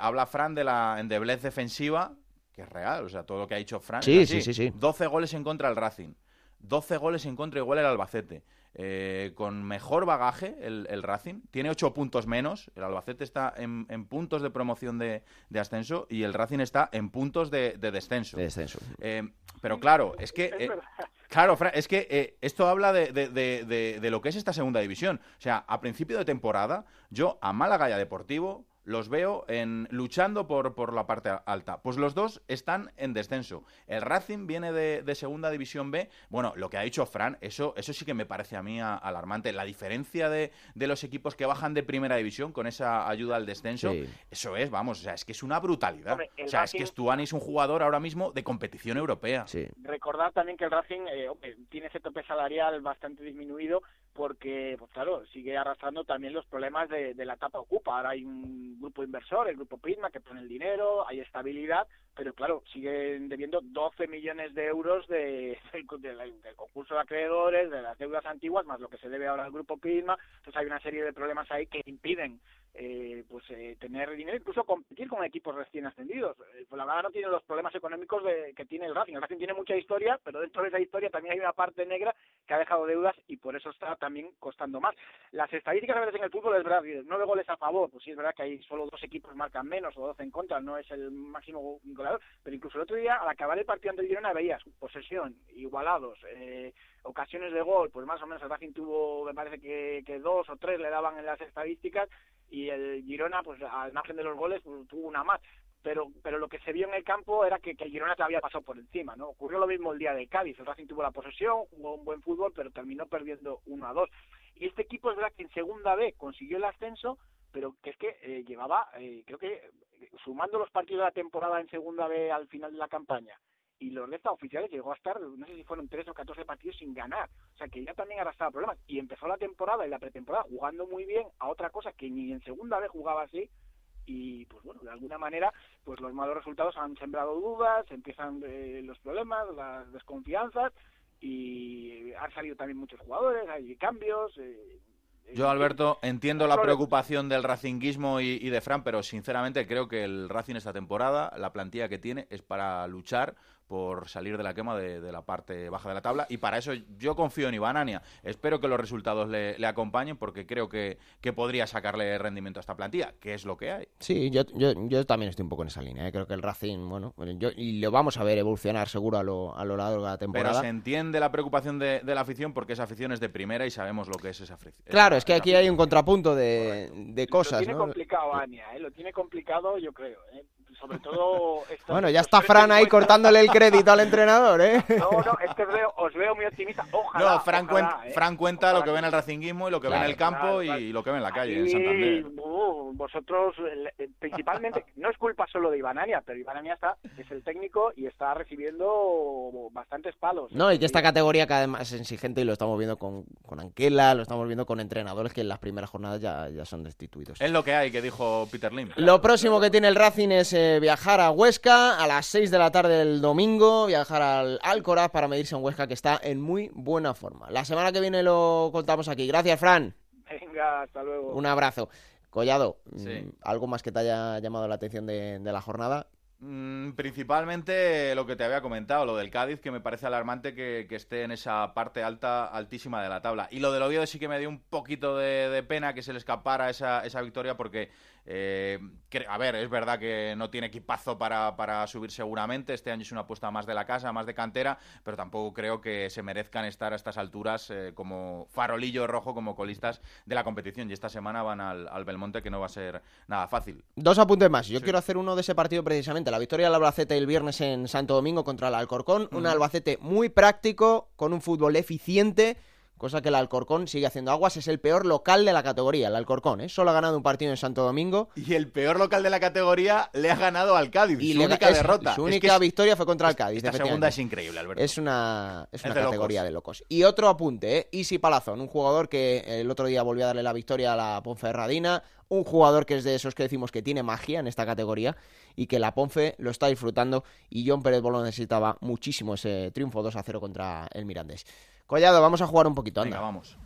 habla Fran de la endeblez defensiva, que es real, o sea, todo lo que ha dicho Fran. Sí, sí, sí, sí. 12 goles en contra del Racing. 12 goles en contra igual el Albacete. Eh, con mejor bagaje el, Racing. Tiene 8 puntos menos. El Albacete está en, puntos de promoción de, ascenso y el Racing está en puntos de, descenso. descenso. Eh, pero claro, es que... Eh, claro, es que esto habla de, de, lo que es esta segunda división. O sea, a principio de temporada, yo a Málaga y a Deportivo los veo en, luchando por, por, la parte alta. Pues los dos están en descenso. El Racing viene de, Segunda División B. Bueno, lo que ha dicho Fran, eso, eso sí que me parece a mí alarmante. La diferencia de, los equipos que bajan de Primera División con esa ayuda al descenso, eso es, vamos, o sea, es que es una brutalidad. o sea, es que Stuani es un jugador ahora mismo de competición europea. Sí. Recordad también que el Racing eh, tiene ese tope salarial bastante disminuido porque, pues claro, sigue arrastrando también los problemas de, de la etapa ocupa. Ahora hay un grupo inversor, el grupo Pisma, que pone el dinero, hay estabilidad, pero claro, siguen debiendo 12 millones de euros de, del, concurso de acreedores, de las deudas antiguas, más lo que se debe ahora al grupo Pisma. Entonces hay una serie de problemas ahí que impiden eh, pues eh, tener dinero, incluso competir con equipos recién ascendidos. Eh, pues la verdad no tiene los problemas económicos de, que tiene el Racing. El Racing tiene mucha historia, pero dentro de esa historia también hay una parte negra que ha dejado deudas y por eso está también costando más. Las estadísticas a veces en el fútbol es verdad, nueve goles a favor, pues sí es verdad que hay solo dos equipos marcan menos o doce en contra, no es el máximo goleador, pero incluso el otro día al acabar el partido ante el Girona veías posesión, igualados, eh, ocasiones de gol, pues más o menos el Racing tuvo, me parece que, que dos o tres le daban en las estadísticas y el Girona, pues al margen de los goles, pues, tuvo una más. Pero, pero lo que se vio en el campo era que, que el Girona te había pasado por encima, ¿no? Ocurrió lo mismo el día de Cádiz. El Racing tuvo la posesión, jugó un buen fútbol, pero terminó perdiendo 1 a 2. Y este equipo es verdad que en segunda B consiguió el ascenso, pero que es que eh, llevaba, eh, creo que sumando los partidos de la temporada en segunda B al final de la campaña y los de oficiales llegó a estar, no sé si fueron 3 o 14 partidos sin ganar. O sea, que ya también arrastraba problemas. Y empezó la temporada y la pretemporada jugando muy bien a otra cosa que ni en segunda vez jugaba así. Y pues bueno, de alguna manera, pues los malos resultados han sembrado dudas, empiezan eh, los problemas, las desconfianzas y han salido también muchos jugadores, hay cambios. Eh, yo, Alberto, entiendo la preocupación del racinguismo y, y, de Fran, pero sinceramente creo que el Racing esta temporada, la plantilla que tiene, es para luchar por salir de la quema de, la parte baja de la tabla. Y para eso yo confío en Iván Ania. Espero que los resultados le, acompañen porque creo que, que, podría sacarle rendimiento a esta plantilla, que es lo que hay. Sí, yo, yo, yo también estoy un poco en esa línea. ¿eh? Creo que el Racing, bueno, yo, y lo vamos a ver evolucionar seguro a lo, a lo largo de la temporada. Pero se entiende la preocupación de, la afición porque esa afición es de primera y sabemos lo que es esa afición. Claro, es que aquí hay un contrapunto de, de cosas. Lo tiene complicado, Ania, ¿eh? lo tiene complicado, yo creo. ¿eh? Sobre todo... Bueno, ya está Fran ahí cortándole el crédito al entrenador, ¿eh? No, no, es que os veo, os veo muy optimista. Ojalá, no, Fran, ¿eh? Fran cuenta lo que ve en el racinguismo y lo que ve en el campo y lo que ve en la calle, en Santander. Uh, vosotros, eh, principalmente, no es culpa solo de Ibanania, pero Ibanania está, es el técnico y está recibiendo bastantes palos. No, y que esta categoría cada vez más exigente y lo estamos viendo con, con Anquela, lo estamos viendo con entrenadores que en las primeras jornadas ya, ya son destituidos. Es lo que hay, que dijo Peter Lim. Lo próximo que tiene el Racing es viajar a Huesca a las 6 de la tarde del domingo, viajar al Alcoraz para medirse en Huesca, que está en muy buena forma. La semana que viene lo contamos aquí. Gracias, Fran. Venga, hasta luego. Un abrazo. Collado, mm, ¿algo más que te haya llamado la atención de, la jornada? Mm, principalmente lo que te había comentado, lo del Cádiz, que me parece alarmante que, esté en esa parte alta, altísima de la tabla. Y lo del Oviedo sí que me dio un poquito de, pena que se le escapara esa, esa victoria porque Eh, a ver, es verdad que no tiene equipazo para, para, subir seguramente. Este año es una apuesta más de la casa, más de cantera, pero tampoco creo que se merezcan estar a estas alturas eh, como farolillo rojo, como colistas de la competición. Y esta semana van al, Belmonte, que no va a ser nada fácil. Dos apuntes más. Yo quiero hacer uno de ese partido precisamente. La victoria del Albacete el viernes en Santo Domingo contra el Alcorcón. Un Albacete muy práctico, con un fútbol eficiente cosa que el Alcorcón sigue haciendo aguas, es el peor local de la categoría, el Alcorcón, ¿eh? Solo ha ganado un partido en Santo Domingo. Y el peor local de la categoría le ha ganado al Cádiz, y su única derrota. Su única victoria fue contra el Cádiz. La segunda es increíble, Alberto. Es una, es una categoría de locos. Y otro apunte, ¿eh? Easy Palazón, un jugador que el otro día volvió a darle la victoria a la Ponferradina, un jugador que es de esos que decimos que tiene magia en esta categoría y que la Ponfe lo está disfrutando y John Pérez Bolo necesitaba muchísimo ese triunfo 2 a 0 contra el Mirandés. Collado, vamos a jugar un poquito, anda. Venga, vamos.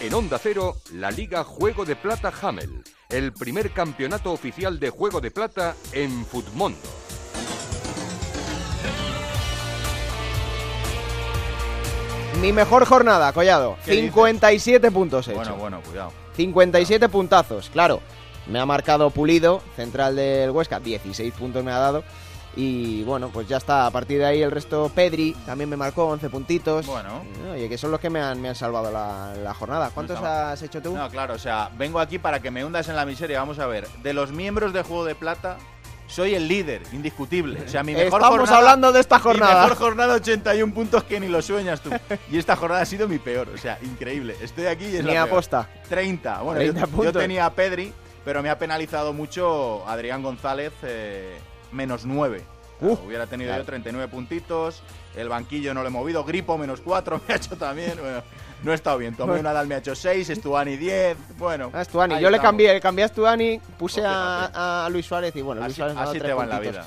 En Onda Cero, la Liga Juego de Plata Hamel, el primer campeonato oficial de Juego de Plata en Futmundo. Mi mejor jornada, Collado. 57 puntos hechos. Bueno, bueno, cuidado. 57 puntazos, claro. Me ha marcado Pulido, central del Huesca, 16 puntos me ha dado. Y bueno, pues ya está. A partir de ahí el resto, Pedri también me marcó 11 puntitos. Bueno. Oye, que son los que me han, me han salvado la, jornada. ¿Cuántos has hecho tú? No, claro, o sea, vengo aquí para que me hundas en la miseria. Vamos a ver, de los miembros de Juego de Plata, soy el líder, indiscutible. O sea, mi mejor Estamos hablando de esta jornada. Mi mejor jornada, 81 puntos que ni lo sueñas tú. Y esta jornada ha sido mi peor. O sea, increíble. Estoy aquí y es Ni aposta. 30. Bueno, yo, tenía a Pedri, pero me ha penalizado mucho Adrián González, eh, menos 9 hubiera tenido yo 39 puntitos, el banquillo no lo he movido, Gripo menos 4 me ha hecho también, bueno, no he estado bien. Tomé una Nadal me ha hecho 6, Stuani 10, bueno. Ah, yo le cambié, cambié a Stuani, puse a, Luis Suárez y bueno, Luis Suárez así te va en la vida.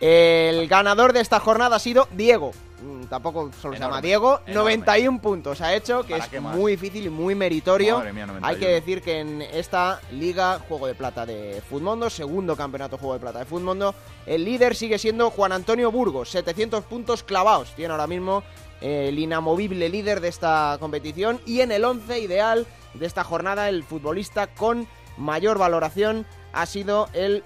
El ganador de esta jornada ha sido Diego. Mm, tampoco solo se llama Diego. 91 puntos ha hecho, que es muy difícil y muy meritorio. Hay que decir que en esta liga, Juego de Plata de Futmundo, segundo campeonato Juego de Plata de Futmundo, el líder sigue siendo Juan Antonio Burgos. 700 puntos clavados. Tiene ahora mismo el inamovible líder de esta competición. Y en el 11 ideal de esta jornada, el futbolista con mayor valoración ha sido el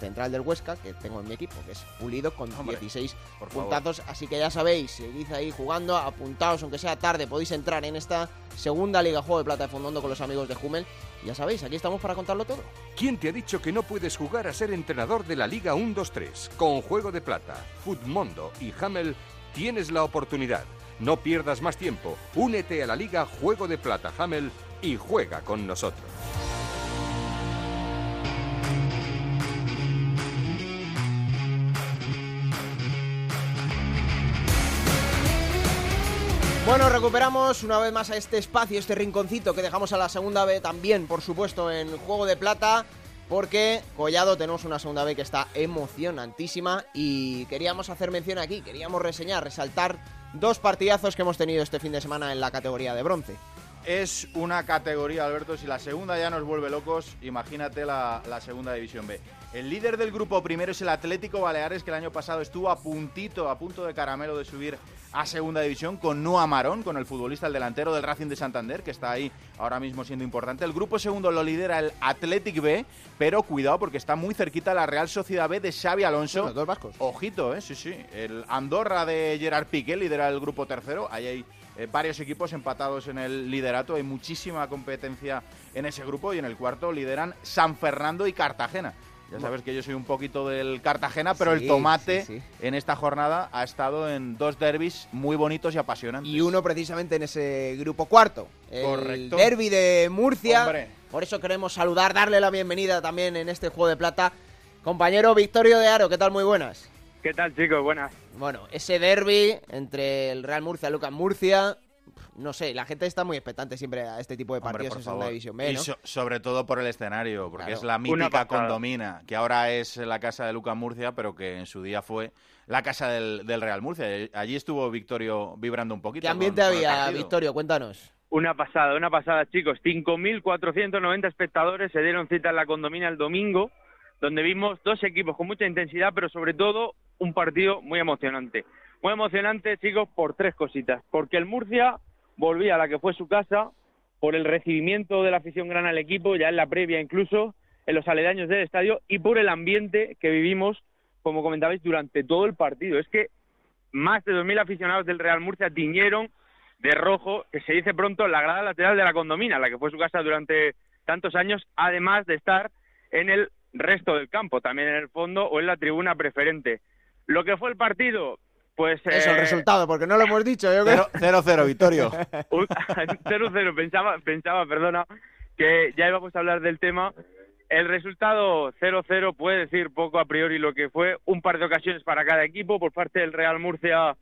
central del Huesca, que tengo en mi equipo, que es Pulido, con 16 puntazos. Así que ya sabéis, seguid ahí jugando, apuntaos, aunque sea tarde, podéis entrar en esta segunda Liga Juego de Plata de Fondondo con los amigos de Jumel. Ya sabéis, aquí estamos para contarlo todo. ¿Quién te ha dicho que no puedes jugar a ser entrenador de la Liga 1-2-3? Con Juego de Plata, Futmundo y Hamel tienes la oportunidad. No pierdas más tiempo. Únete a la Liga Juego de Plata Hamel y juega con nosotros. Bueno, recuperamos una vez más a este espacio, este rinconcito que dejamos a la segunda B también, por supuesto, en Juego de Plata, porque Collado tenemos una segunda B que está emocionantísima y queríamos hacer mención aquí, queríamos reseñar, resaltar dos partidazos que hemos tenido este fin de semana en la categoría de bronce. Es una categoría, Alberto, si la segunda ya nos vuelve locos, imagínate la, la segunda división B. El líder del grupo primero es el Atlético Baleares, que el año pasado estuvo a puntito, a punto de caramelo de subir a segunda división con Noah Marón, con el futbolista, el delantero del Racing de Santander, que está ahí ahora mismo siendo importante. El grupo segundo lo lidera el Athletic B, pero cuidado porque está muy cerquita la Real Sociedad B de Xavi Alonso. Los dos vascos. Ojito, eh, sí, sí. El Andorra de Gerard Piqué lidera el grupo tercero. Ahí hay eh, varios equipos empatados en el liderato. Hay muchísima competencia en ese grupo y en el cuarto lideran San Fernando y Cartagena. Ya sabes que yo soy un poquito del Cartagena, pero el tomate en esta jornada ha estado en dos derbis muy bonitos y apasionantes. Y uno precisamente en ese grupo cuarto. El derby de Murcia. Por eso queremos saludar, darle la bienvenida también en este juego de plata. Compañero Victorio de Aro, ¿qué tal? Muy buenas. ¿Qué tal, chicos? Buenas. Bueno, ese derby entre el Real Murcia y Lucas Murcia, no sé, la gente está muy expectante siempre a este tipo de partidos en Segunda División B, ¿no? Y sobre todo por el escenario, porque es la mítica condomina, que ahora es la casa de Lucas Murcia, pero que en su día fue la casa del, Real Murcia. Allí estuvo Victorio vibrando un poquito. ¿Qué ambiente había, Victorio? Cuéntanos. Una pasada, una pasada, chicos. 5.490 espectadores se dieron cita en la condomina el domingo, donde vimos dos equipos con mucha intensidad, pero sobre todo un partido muy emocionante. Muy emocionante, chicos, por tres cositas. Porque el Murcia volvía a la que fue su casa, por el recibimiento de la afición grana al equipo, ya en la previa incluso, en los aledaños del estadio, y por el ambiente que vivimos, como comentabais, durante todo el partido. Es que más de 2.000 aficionados del Real Murcia tiñeron de rojo, que se dice pronto, la grada lateral de la condomina, la que fue su casa durante tantos años, además de estar en el resto del campo, también en el fondo o en la tribuna preferente. Lo que fue el partido, pues... Eso, el eh, resultado, porque no lo hemos dicho. Yo creo. 0-0, Vittorio. un- 0-0, pensaba, pensaba, perdona, que ya íbamos a hablar del tema. El resultado 0-0 puede decir poco a priori lo que fue un par de ocasiones para cada equipo por parte del Real Murcia.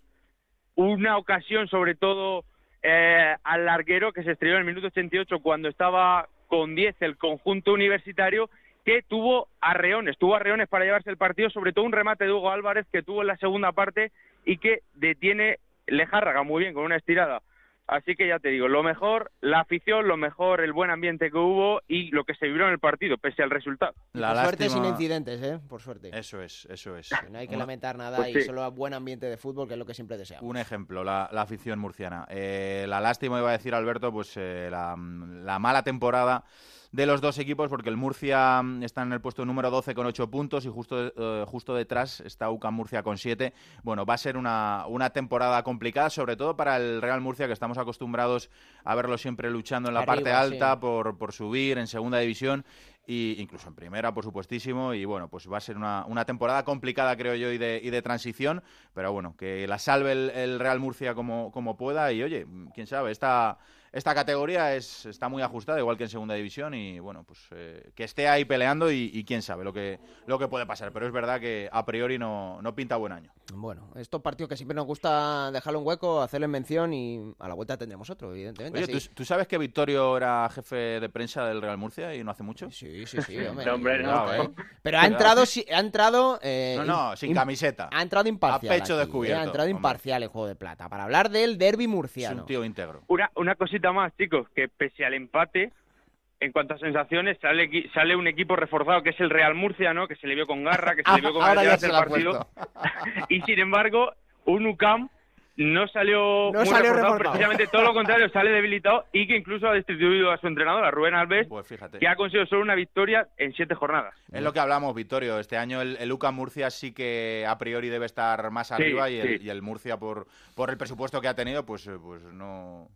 Una ocasión sobre todo eh, al larguero que se estrelló en el minuto 88 cuando estaba con 10 el conjunto universitario que tuvo arreones, tuvo arreones para llevarse el partido, sobre todo un remate de Hugo Álvarez que tuvo en la segunda parte y que detiene Lejárraga muy bien con una estirada. Así que ya te digo, lo mejor, la afición, lo mejor, el buen ambiente que hubo y lo que se vivió en el partido, pese al resultado. La Por suerte sin lástima- incidentes, ¿eh? Por suerte. Eso es, eso es. Que No hay que Una- lamentar nada Pues y sí. solo buen ambiente de fútbol, que es lo que siempre deseamos. Un ejemplo, la, la afición murciana. Eh, la lástima, iba a decir Alberto, pues eh, la, la mala temporada de los dos equipos, porque el Murcia mm, está en el puesto número 12 con 8 puntos y justo, eh, justo detrás está UCAM Murcia con 7. Bueno, va a ser una, una temporada complicada, sobre todo para el Real Murcia, que estamos acostumbrados a verlo siempre luchando en la Arriba, parte sí. alta por, por subir en segunda división y incluso en primera, por supuestísimo. Y bueno, pues va a ser una, una temporada complicada, creo yo, y de, y de transición. Pero bueno, que la salve el, el Real Murcia como, como pueda. Y oye, quién sabe, esta, esta categoría es, está muy ajustada, igual que en segunda división. Y bueno, pues eh, que esté ahí peleando y, y quién sabe lo que, lo que puede pasar. Pero es verdad que a priori no, no pinta buen año. Bueno, estos partidos que siempre nos gusta dejarle un hueco, hacerle mención y a la vuelta tendremos otro, evidentemente. Oye. ¿tú, tú sabes que Vittorio era jefe de prensa del Real Murcia y no hace mucho? Sí, sí, sí, hombre. No, hombre, cuidado, no. ¿eh? Pero ha entrado, ha entrado. eh, No, no, sin camiseta. Ha entrado imparcial. A pecho aquí, ¿eh? descubierto, Ha entrado hombre. imparcial en Juego de Plata. Para hablar del derby Es murciano. un tío íntegro. Una, una cosita más, chicos, que pese al empate, en cuanto a sensaciones, sale, sale un equipo reforzado que es el Real Murcia, ¿no? Que se le vio con garra, que se le vio con ganas la ha partido. y sin embargo, un UCAM no salió No muy salió reforzado, reforzado. precisamente todo lo contrario, sale debilitado y que incluso ha destituido a su entrenador, a Rubén Alves, Pues fíjate. que ha conseguido solo una victoria en siete jornadas. Es lo que hablamos, Vittorio. Este año el, el UCAM Murcia sí que a priori debe estar más arriba y, el, sí. y el Murcia, por, por el presupuesto que ha tenido, pues, eh, pues no,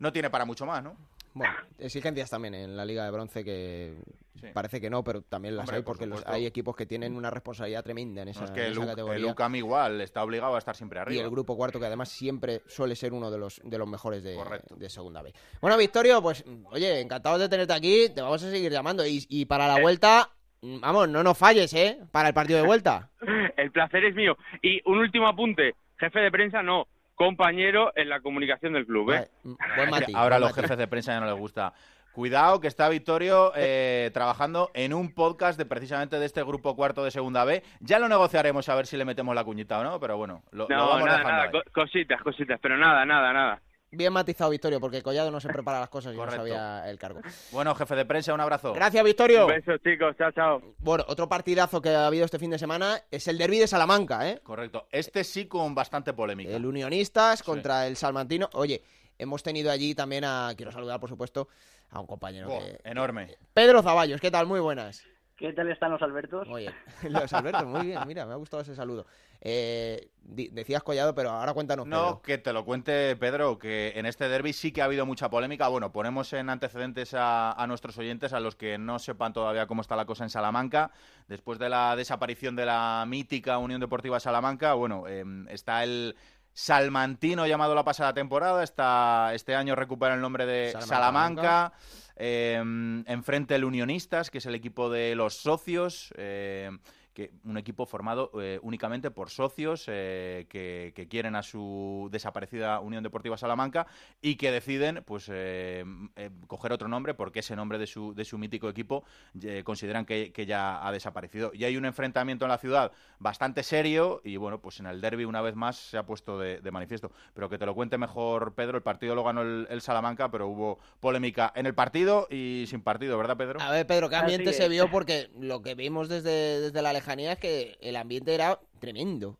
no tiene para mucho más, ¿no? Bueno, exigencias también en la Liga de Bronce que Sí. parece que no, pero también las Hombre, hay por porque los- hay equipos que tienen una responsabilidad tremenda en esa, No, es que en el, esa U- categoría. el UCAM igual está obligado a estar siempre y arriba. el grupo cuarto que además siempre suele ser uno de los de los mejores de, de segunda B. Bueno, Victorio, pues oye, encantado de tenerte aquí, te vamos a seguir llamando y, y para la vuelta, mm, vamos, no nos falles, ¿eh? Para el partido de vuelta. El placer es mío. Y un último apunte, jefe de prensa no, compañero en la comunicación del club, ¿eh? Vale, buen matiz, Ahora a buen los jefes de prensa ya no les gusta. Cuidado que está Vittorio eh, trabajando en un podcast de precisamente de este grupo cuarto de segunda B. Ya lo negociaremos a ver si le metemos la cuñita o no, pero bueno, lo, lo No, vamos nada, dejando nada, ahí. co- cositas, cositas, pero nada, nada, nada. Bien matizado, Victorio, porque Collado no se prepara las cosas y Correcto. no sabía el cargo. Bueno, jefe de prensa, un abrazo. Gracias, Victorio. Un beso, chicos, chao, chao. Bueno, otro partidazo que ha habido este fin de semana es el derby de Salamanca, ¿eh? Correcto. Este sí con bastante polémica. El Unionistas contra el Salmantino. Oye, hemos tenido allí también a, quiero saludar por supuesto, a un compañero Buah, que... enorme. Pedro Zaballos, ¿qué tal? Muy buenas. ¿Qué tal están los Albertos? Oye, los Albertos, muy bien, mira, me ha gustado ese saludo. Eh, decías Collado, pero ahora cuéntanos, No, Pedro. que te lo cuente Pedro, que en este derby sí que ha habido mucha polémica. Bueno, ponemos en antecedentes a, a nuestros oyentes, a los que no sepan todavía cómo está la cosa en Salamanca. Después de la desaparición de la mítica Unión Deportiva Salamanca, bueno, eh, está el Salmantino llamado la pasada temporada. Está, este año recupera el nombre de Salamanca. Salamanca. Eh, enfrente el Unionistas, que es el equipo de los socios. eh, que un equipo formado eh, únicamente por socios eh, que, que quieren a su desaparecida Unión Deportiva Salamanca y que deciden pues eh, eh, coger otro nombre porque ese nombre de su, de su mítico equipo eh, consideran que, que ya ha desaparecido. Y hay un enfrentamiento en la ciudad bastante serio y bueno, pues en el derby una vez más se ha puesto de, de manifiesto. Pero que te lo cuente mejor Pedro, el partido lo ganó el, el Salamanca, pero hubo polémica en el partido y sin partido, ¿verdad Pedro? A ver, Pedro, ¿qué ambiente se vio? Porque lo que vimos desde, desde la lejanía es que el ambiente era tremendo.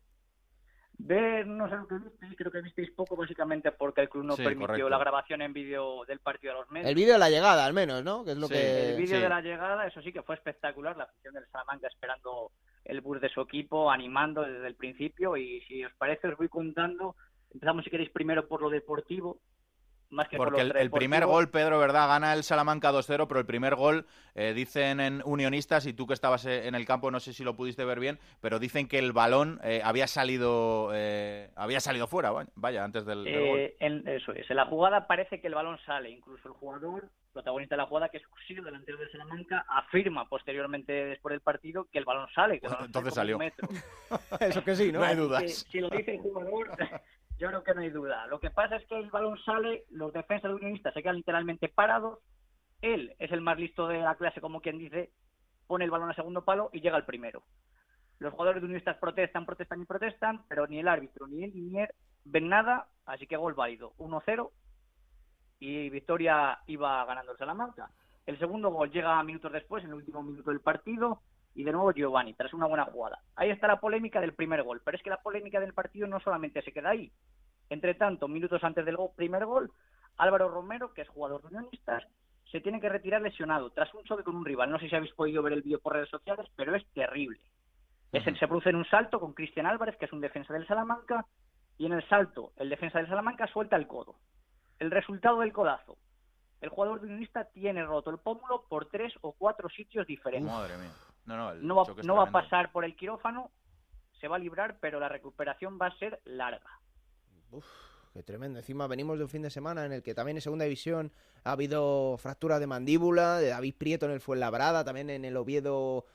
Ver, no sé lo que visteis, creo que visteis poco básicamente porque el club no Sí, permitió correcto. la grabación en vídeo del partido a los medios. El vídeo de la llegada, al menos, ¿no? Que es lo Sí, que... El vídeo sí. de la llegada, eso sí que fue espectacular, la afición del Salamanca esperando el bus de su equipo, animando desde el principio y si os parece os voy contando, empezamos si queréis primero por lo deportivo, más que por Porque el, el primer gol, Pedro, ¿verdad? Gana el Salamanca 2-0, pero el primer gol, eh, dicen en Unionistas, y tú que estabas eh, en el campo, no sé si lo pudiste ver bien, pero dicen que el balón eh, había salido eh, había salido fuera, vaya, antes del, del gol. Eh, en- eso es, en la jugada parece que el balón sale, incluso el jugador, protagonista de la jugada, que es Cusillo, delantero de Salamanca, afirma posteriormente después del partido que el balón sale, que el balón Entonces sale salió. como un metro. Eso que sí, ¿no? No hay dudas. si lo dice el jugador, yo creo que no hay duda. Lo que pasa es que el balón sale, los defensas de Unionistas se quedan literalmente parados, él es el más listo de la clase, como quien dice, pone el balón a segundo palo y llega al primero. Los jugadores de Unionistas protestan, protestan y protestan, pero ni el árbitro ni el linier ven nada, así que gol válido, 1-0 y victoria iba ganando el Salamanca. El segundo gol llega minutos después, en el último minuto del partido, y de nuevo Giovanni, tras una buena jugada. Ahí está la polémica del primer gol, pero es que la polémica del partido no solamente se queda ahí. Entre tanto, minutos antes del primer gol, Álvaro Romero, que es jugador de Unionistas, se tiene que retirar lesionado tras un choque con un rival. No sé si habéis podido ver el vídeo por redes sociales, pero es terrible. Es el- se produce en un salto con Cristian Álvarez, que es un defensa del Salamanca, y en el salto el defensa del Salamanca suelta el codo. El resultado del codazo. El jugador de Unionista tiene roto el pómulo por tres o cuatro sitios diferentes. Madre mía. No, no, el No va, no a pasar por el quirófano, se va a librar, pero la recuperación va a ser larga. Uf, qué tremendo. Encima venimos de un fin de semana en el que también en segunda división ha habido fractura de mandíbula, de David Prieto en el Fuenlabrada, también en el Oviedo.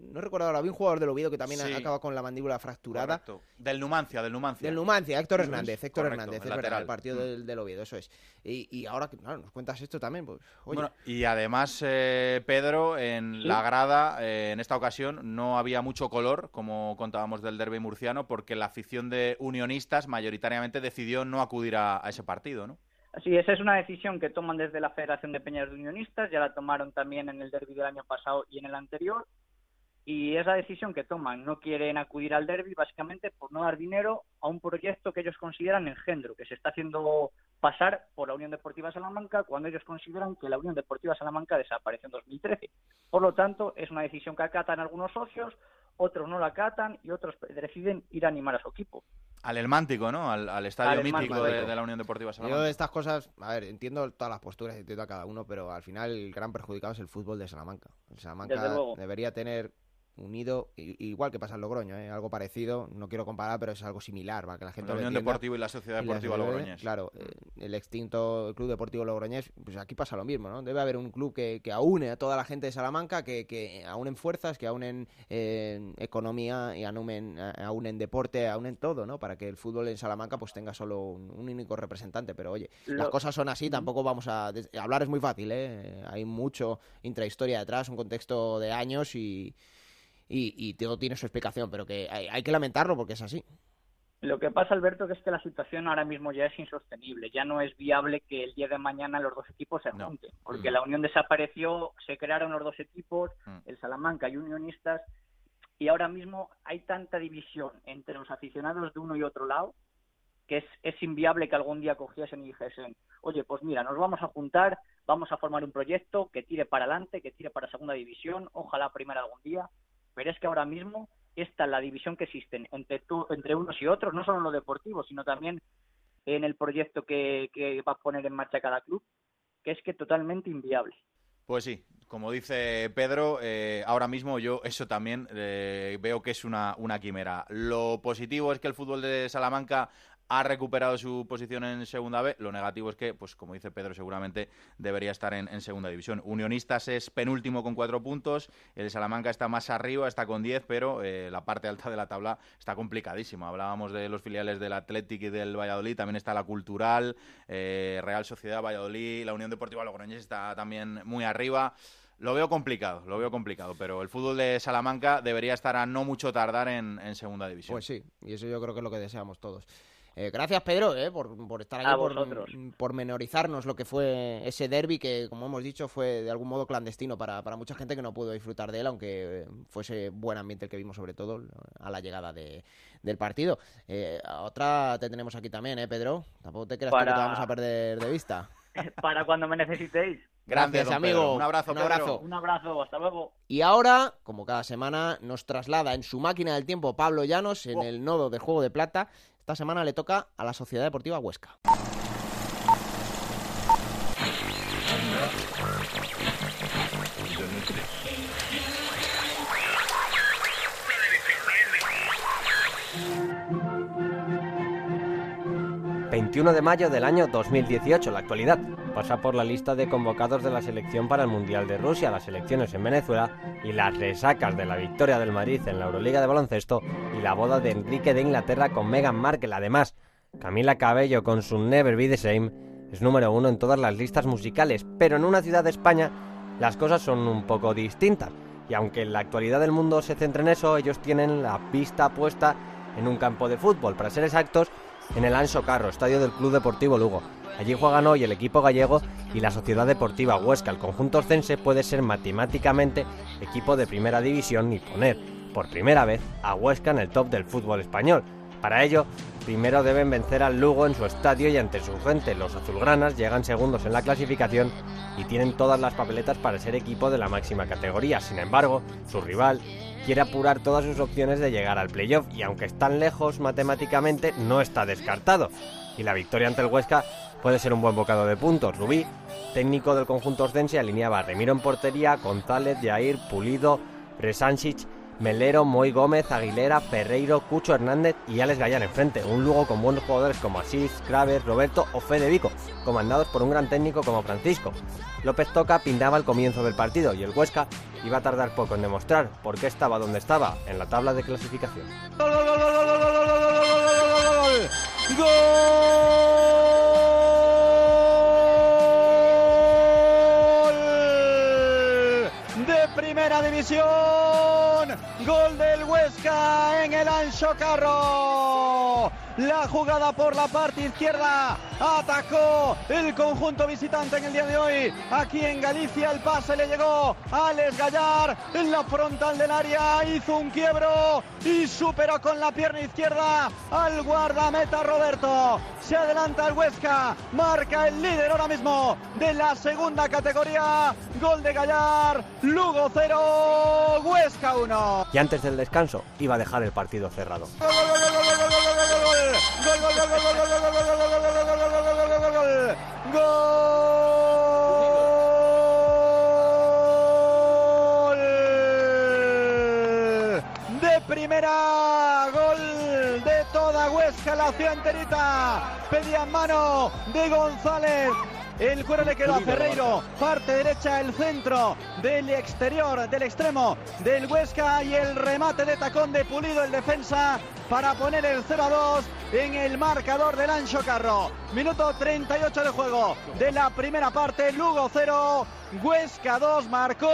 No recuerdo ahora, había un jugador del Oviedo que también Sí. acaba con la mandíbula fracturada. Correcto. Del Numancia, del Numancia. Del Numancia, Héctor Eso es, Hernández, Héctor correcto, Hernández, el es verdad, lateral. el partido Mm. del, del Oviedo, eso es. Y, y ahora que claro, nos cuentas esto también, pues, oye, Bueno, y además, eh, Pedro, en la grada, eh, en esta ocasión, no había mucho color, como contábamos del derby murciano, porque la afición de unionistas mayoritariamente decidió no acudir a, a ese partido, ¿no? Así, esa es una decisión que toman desde la Federación de Peñas de Unionistas, ya la tomaron también en el derby del año pasado y en el anterior, y esa decisión que toman, no quieren acudir al derby básicamente por no dar dinero a un proyecto que ellos consideran engendro, que se está haciendo pasar por la Unión Deportiva Salamanca cuando ellos consideran que la Unión Deportiva Salamanca desapareció en 2013. Por lo tanto, es una decisión que acatan algunos socios, otros no la acatan y otros deciden ir a animar a su equipo. Al Elmántico, ¿no? Al, al estadio Al mítico de, de la Unión Deportiva yo Salamanca. de estas cosas, a ver, entiendo todas las posturas, entiendo a cada uno, pero al final el gran perjudicado es el fútbol de Salamanca. El Salamanca debería tener unido, igual que pasa en Logroño, ¿eh? algo parecido, no quiero comparar, pero es algo similar, para que la gente La lo Unión entienda. Deportiva y la Sociedad Deportiva Logroñés. Claro, eh, el extinto Club Deportivo Logroñés, pues aquí pasa lo mismo, ¿no? Debe haber un club que, que aúne a toda la gente de Salamanca, que, que aúnen fuerzas, que aúnen eh, economía y aúnen, aúnen deporte, aúnen todo, ¿no? Para que el fútbol en Salamanca pues tenga solo un, un único representante. Pero oye, las cosas son así, tampoco vamos a... Hablar es muy fácil, ¿eh? Hay mucho intrahistoria detrás, un contexto de años y... Y, y todo tiene su explicación, pero que hay, hay que lamentarlo porque es así. Lo que pasa, Alberto, que es que la situación ahora mismo ya es insostenible. Ya no es viable que el día de mañana los dos equipos se junten. Porque Mm. la Unión desapareció, se crearon los dos equipos, Mm. el Salamanca y Unionistas, y ahora mismo hay tanta división entre los aficionados de uno y otro lado que es, es inviable que algún día cogiesen y dijesen, oye, pues mira, nos vamos a juntar, vamos a formar un proyecto que tire para adelante, que tire para segunda división, ojalá primera algún día, pero es que ahora mismo esta es la división que existe entre, tú- entre unos y otros, no solo en lo deportivo, sino también en el proyecto que, que va a poner en marcha cada club, que es que totalmente inviable. Pues sí, como dice Pedro, eh, ahora mismo yo eso también eh, veo que es una quimera. Lo positivo es que el fútbol de Salamanca ha recuperado su posición en segunda B. Lo negativo es que, pues como dice Pedro, seguramente debería estar en, segunda división. Unionistas es penúltimo con cuatro puntos. El Salamanca está más arriba, está con diez, pero eh, la parte alta de la tabla está complicadísima. Hablábamos de los filiales del Athletic y del Valladolid. También está la Cultural, eh, Real Sociedad Valladolid, la Unión Deportiva Logroñés está también muy arriba. Lo veo complicado, lo veo complicado, pero el fútbol de Salamanca debería estar a no mucho tardar en segunda división. Pues sí, y eso yo creo que es lo que deseamos todos. Eh, gracias, Pedro, eh, por, por estar aquí, por, por menorizarnos lo que fue ese derby que, como hemos dicho, fue de algún modo clandestino para, para mucha gente que no pudo disfrutar de él, aunque fuese buen ambiente el que vimos, sobre todo a la llegada de, del partido. Eh, otra te tenemos aquí también, ¿eh, Pedro? Tampoco te creas tú que Para- te vamos a perder de vista. Para cuando me necesitéis. Gracias, amigo. Pedro. Un abrazo, Un Pedro. abrazo. Un abrazo, hasta luego. Y ahora, como cada semana, nos traslada en su máquina del tiempo Pablo Llanos Oh. en el nodo de Juego de Plata. Esta semana le toca a la Sociedad Deportiva Huesca. 21 de mayo del año 2018, la actualidad. Pasa por la lista de convocados de la selección para el Mundial de Rusia, las elecciones en Venezuela y las resacas de la victoria del Madrid en la Euroliga de baloncesto y la boda de Enrique de Inglaterra con Meghan Markle. Además, Camila Cabello con su Never Be the Same es número uno en todas las listas musicales, pero en una ciudad de España las cosas son un poco distintas. Y aunque en la actualidad del mundo se centra en eso, ellos tienen la vista puesta en un campo de fútbol, para ser exactos, en el Anso Carro, estadio del Club Deportivo Lugo. Allí juegan hoy el equipo gallego y la Sociedad Deportiva Huesca. El conjunto oscense puede ser matemáticamente equipo de primera división y poner por primera vez a Huesca en el top del fútbol español. Para ello, primero deben vencer al Lugo en su estadio y ante su gente. Los azulgranas llegan segundos en la clasificación y tienen todas las papeletas para ser equipo de la máxima categoría. Sin embargo, su rival quiere apurar todas sus opciones de llegar al playoff y aunque están lejos matemáticamente, no está descartado. Y la victoria ante el Huesca puede ser un buen bocado de puntos. Rubí, técnico del conjunto oscense, alineaba a Remiro en portería, González, Jair, Pulido, Resansic, Melero, Moy Gómez, Aguilera, Ferreiro, Cucho Hernández y Alex Gallán enfrente. Un Lugo con buenos jugadores como Asís, Craves, Roberto o Fede Vico, comandados por un gran técnico como Francisco. López Toca pintaba el comienzo del partido y el Huesca iba a tardar poco en demostrar por qué estaba donde estaba en la tabla de clasificación. ¡Gol, primera división. Gol del Huesca en el Ancho Carro. La jugada por la parte izquierda. Atacó el conjunto visitante en el día de hoy. Aquí en Galicia el pase le llegó a Alex Gallar en la frontal del área. Hizo un quiebro y superó con la pierna izquierda al guardameta Roberto. Se adelanta el Huesca. Marca el líder ahora mismo de la segunda categoría. Gol de Gallar. Lugo 0. Huesca 1. Y antes del descanso iba a dejar el partido cerrado. Gol de primera, gol de toda Huesca, la ciudad enterita. Pedía mano de González. El cuero le quedó a Ferreiro, parte derecha, el centro del exterior, del extremo del Huesca y el remate de tacón de Pulido, el defensa, para poner el 0 a 2 en el marcador del Ancho Carro. Minuto 38 de juego de la primera parte, Lugo 0, Huesca 2, marcó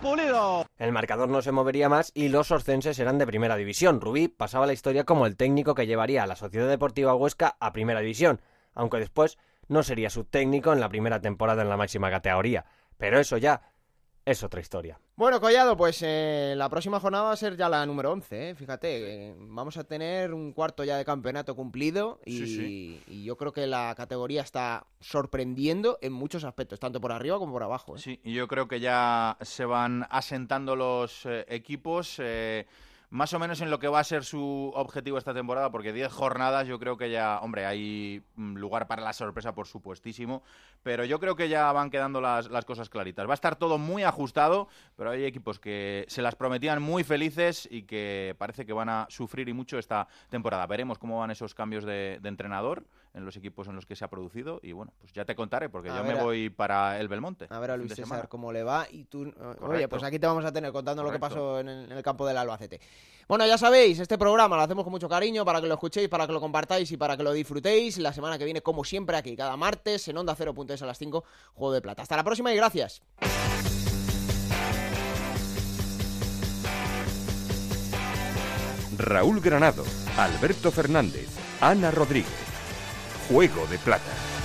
Pulido. El marcador no se movería más y los oscenses eran de primera división. Rubí pasaba la historia como el técnico que llevaría a la Sociedad Deportiva Huesca a primera división, aunque después no sería su técnico en la primera temporada en la máxima categoría. Pero eso ya es otra historia. Bueno, Collado, pues eh, la próxima jornada va a ser ya la número 11, ¿eh? fíjate, eh, vamos a tener un cuarto ya de campeonato cumplido y, Sí, sí. y yo creo que la categoría está sorprendiendo en muchos aspectos, tanto por arriba como por abajo. ¿eh? Sí, y yo creo que ya se van asentando los eh, equipos. Más o menos en lo que va a ser su objetivo esta temporada, porque 10 jornadas yo creo que ya, hombre, hay mm, lugar para la sorpresa, por supuestísimo, pero yo creo que ya van quedando las, cosas claritas. Va a estar todo muy ajustado, pero hay equipos que se las prometían muy felices y que parece que van a sufrir y mucho esta temporada. Veremos cómo van esos cambios de entrenador en los equipos en los que se ha producido y bueno, pues ya te contaré, porque A yo ver me voy para el Belmonte. A ver a Luis César cómo le va y tú... eh, Oye, pues aquí te vamos a tener contando lo que pasó en el, en el campo del Albacete. Bueno, ya sabéis, este programa lo hacemos con mucho cariño para que lo escuchéis, para que lo compartáis y para que lo disfrutéis. La semana que viene, como siempre, aquí cada martes en Onda 0.es a las 5, Juego de Plata. Hasta la próxima y gracias. Raúl Granado, Alberto Fernández, Ana Rodríguez. Juego de Plata.